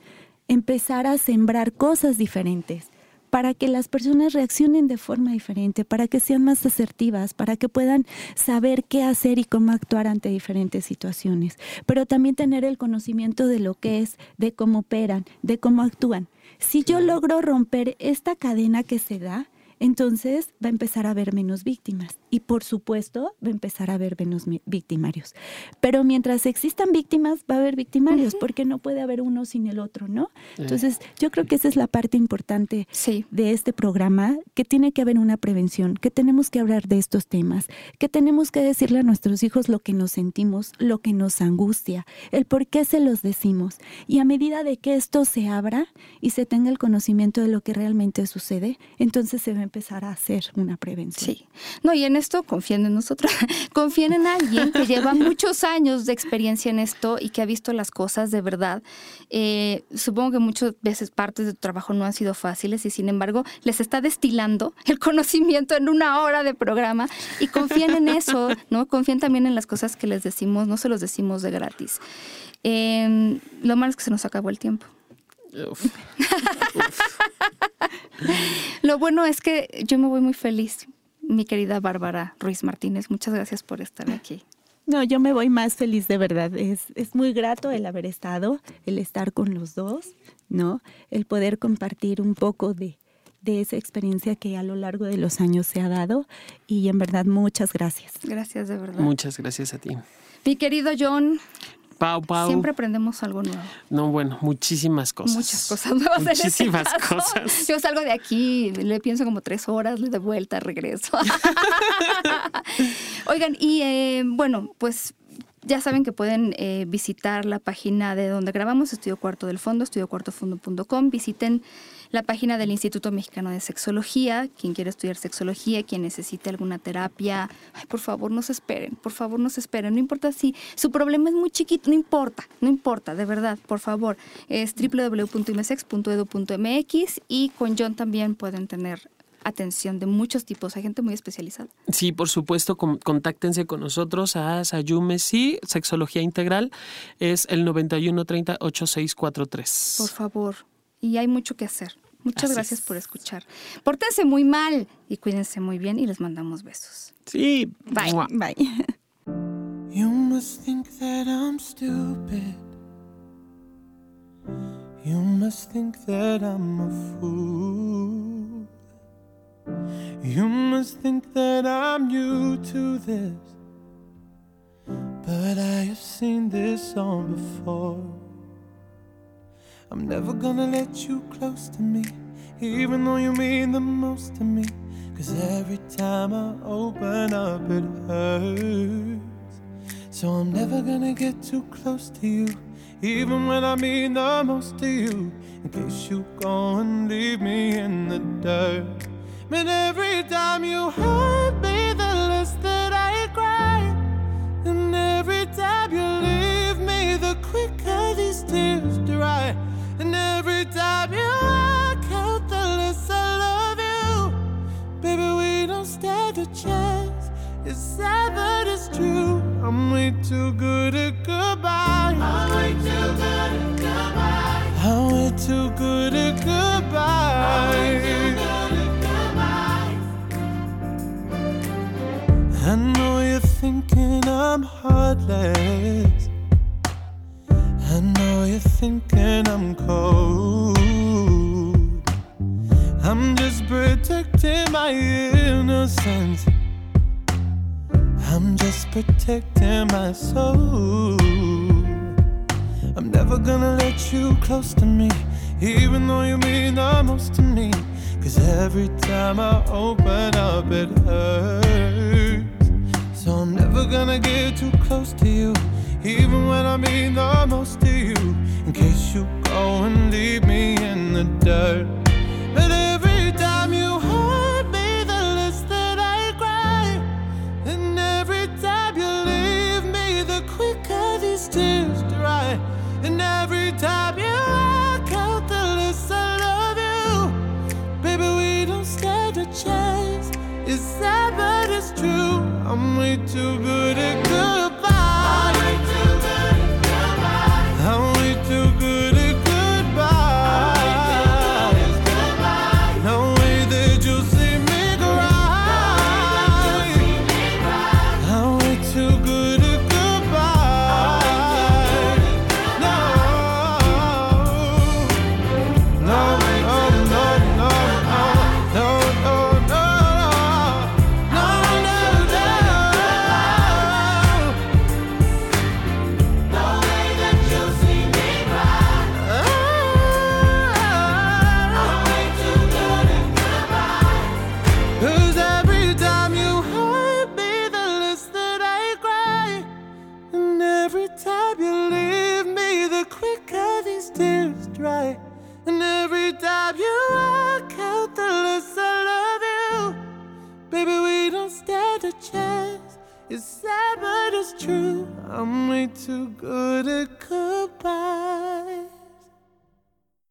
empezar a sembrar cosas diferentes para que las personas reaccionen de forma diferente, para que sean más asertivas, para que puedan saber qué hacer y cómo actuar ante diferentes situaciones, pero también tener el conocimiento de lo que es, de cómo operan, de cómo actúan. Si yo logro romper esta cadena que se da, entonces va a empezar a haber menos víctimas y por supuesto va a empezar a haber menos victimarios. Pero mientras existan víctimas, va a haber victimarios, porque no puede haber uno sin el otro, ¿no? Entonces, yo creo que esa es la parte importante de este programa, que tiene que haber una prevención, que tenemos que hablar de estos temas, que tenemos que decirle a nuestros hijos lo que nos sentimos, lo que nos angustia, el por qué se los decimos. Y a medida de que esto se abra y se tenga el conocimiento de lo que realmente sucede, entonces se va a empezar a hacer una prevención. Sí. No, y en esto confíen en nosotros, confíen en alguien que lleva muchos años de experiencia en esto y que ha visto las cosas de verdad. Eh, supongo que muchas veces partes de tu trabajo no han sido fáciles y sin embargo les está destilando el conocimiento en una hora de programa y confíen en eso, ¿no? Confíen también en las cosas que les decimos, no se los decimos de gratis. Em, lo malo es que se nos acabó el tiempo. Lo bueno es que yo me voy muy feliz, mi querida Bárbara Ruiz Martínez. Muchas gracias por estar aquí. No, yo me voy más feliz de verdad. Es, es muy grato el haber estado, el estar con los dos, ¿no? El poder compartir un poco de, de esa experiencia que a lo largo de los años se ha dado. Y en verdad, muchas gracias. Gracias, de verdad. Muchas gracias a ti. Mi querido John, Pau, Pau. Siempre aprendemos algo nuevo. No, bueno, muchísimas cosas. Muchas cosas nuevas. Muchísimas cosas. Yo salgo de aquí, le pienso como tres horas, le de vuelta, regreso. Oigan, y eh, bueno, pues ya saben que pueden eh, visitar la página de donde grabamos, Estudio Cuarto del Fondo, estudiocuartofondo.com. Visiten la página del Instituto Mexicano de Sexología, quien quiere estudiar sexología, quien necesite alguna terapia. Ay, por favor, no se esperen, por favor, no se esperen. No importa si su problema es muy chiquito, no importa, no importa, de verdad, por favor. Es www.imsex.edu.mx y con John también pueden tener atención de muchos tipos. Hay gente muy especializada. Sí, por supuesto, contáctense con nosotros a Sayume Sí, Sexología Integral. Es el 9130-8643. Por favor. Y hay mucho que hacer. Muchas gracias por escuchar. Pórtense muy mal y cuídense muy bien y les mandamos besos. Sí. Bye. Bye. You must think that I'm stupid. You must think that I'm a fool. You must think that I'm new to this, but I have seen this song before. I'm never gonna let you close to me, even though you mean the most to me. Cause every time I open up, it hurts. So I'm never gonna get too close to you, even when I mean the most to you. In case you go and leave me in the dirt. And every time you hurt me, the less that I cry. And every time you leave me, the quicker these tears dry. And every time you walk out, the less I love you. Baby, we don't stand a chance. It's sad, but it's true. I'm way too good at goodbye. I'm way too good at goodbye. I'm way too good at goodbye. I know you're thinking I'm heartless. I know you're thinking I'm cold. I'm just protecting my innocence. I'm just protecting my soul. I'm never gonna let you close to me, even though you mean the most to me. Cause every time I open up, it hurts. Never gonna get too close to you, even when I mean the most to you. In case you go and leave me in the dirt. But every time you hurt me, the less that I cry. And every time you leave me, the quicker these tears dry. And every time you walk out, the less I love you. Baby, we don't stand a chance. It's sad, but it's true. I'm way too good at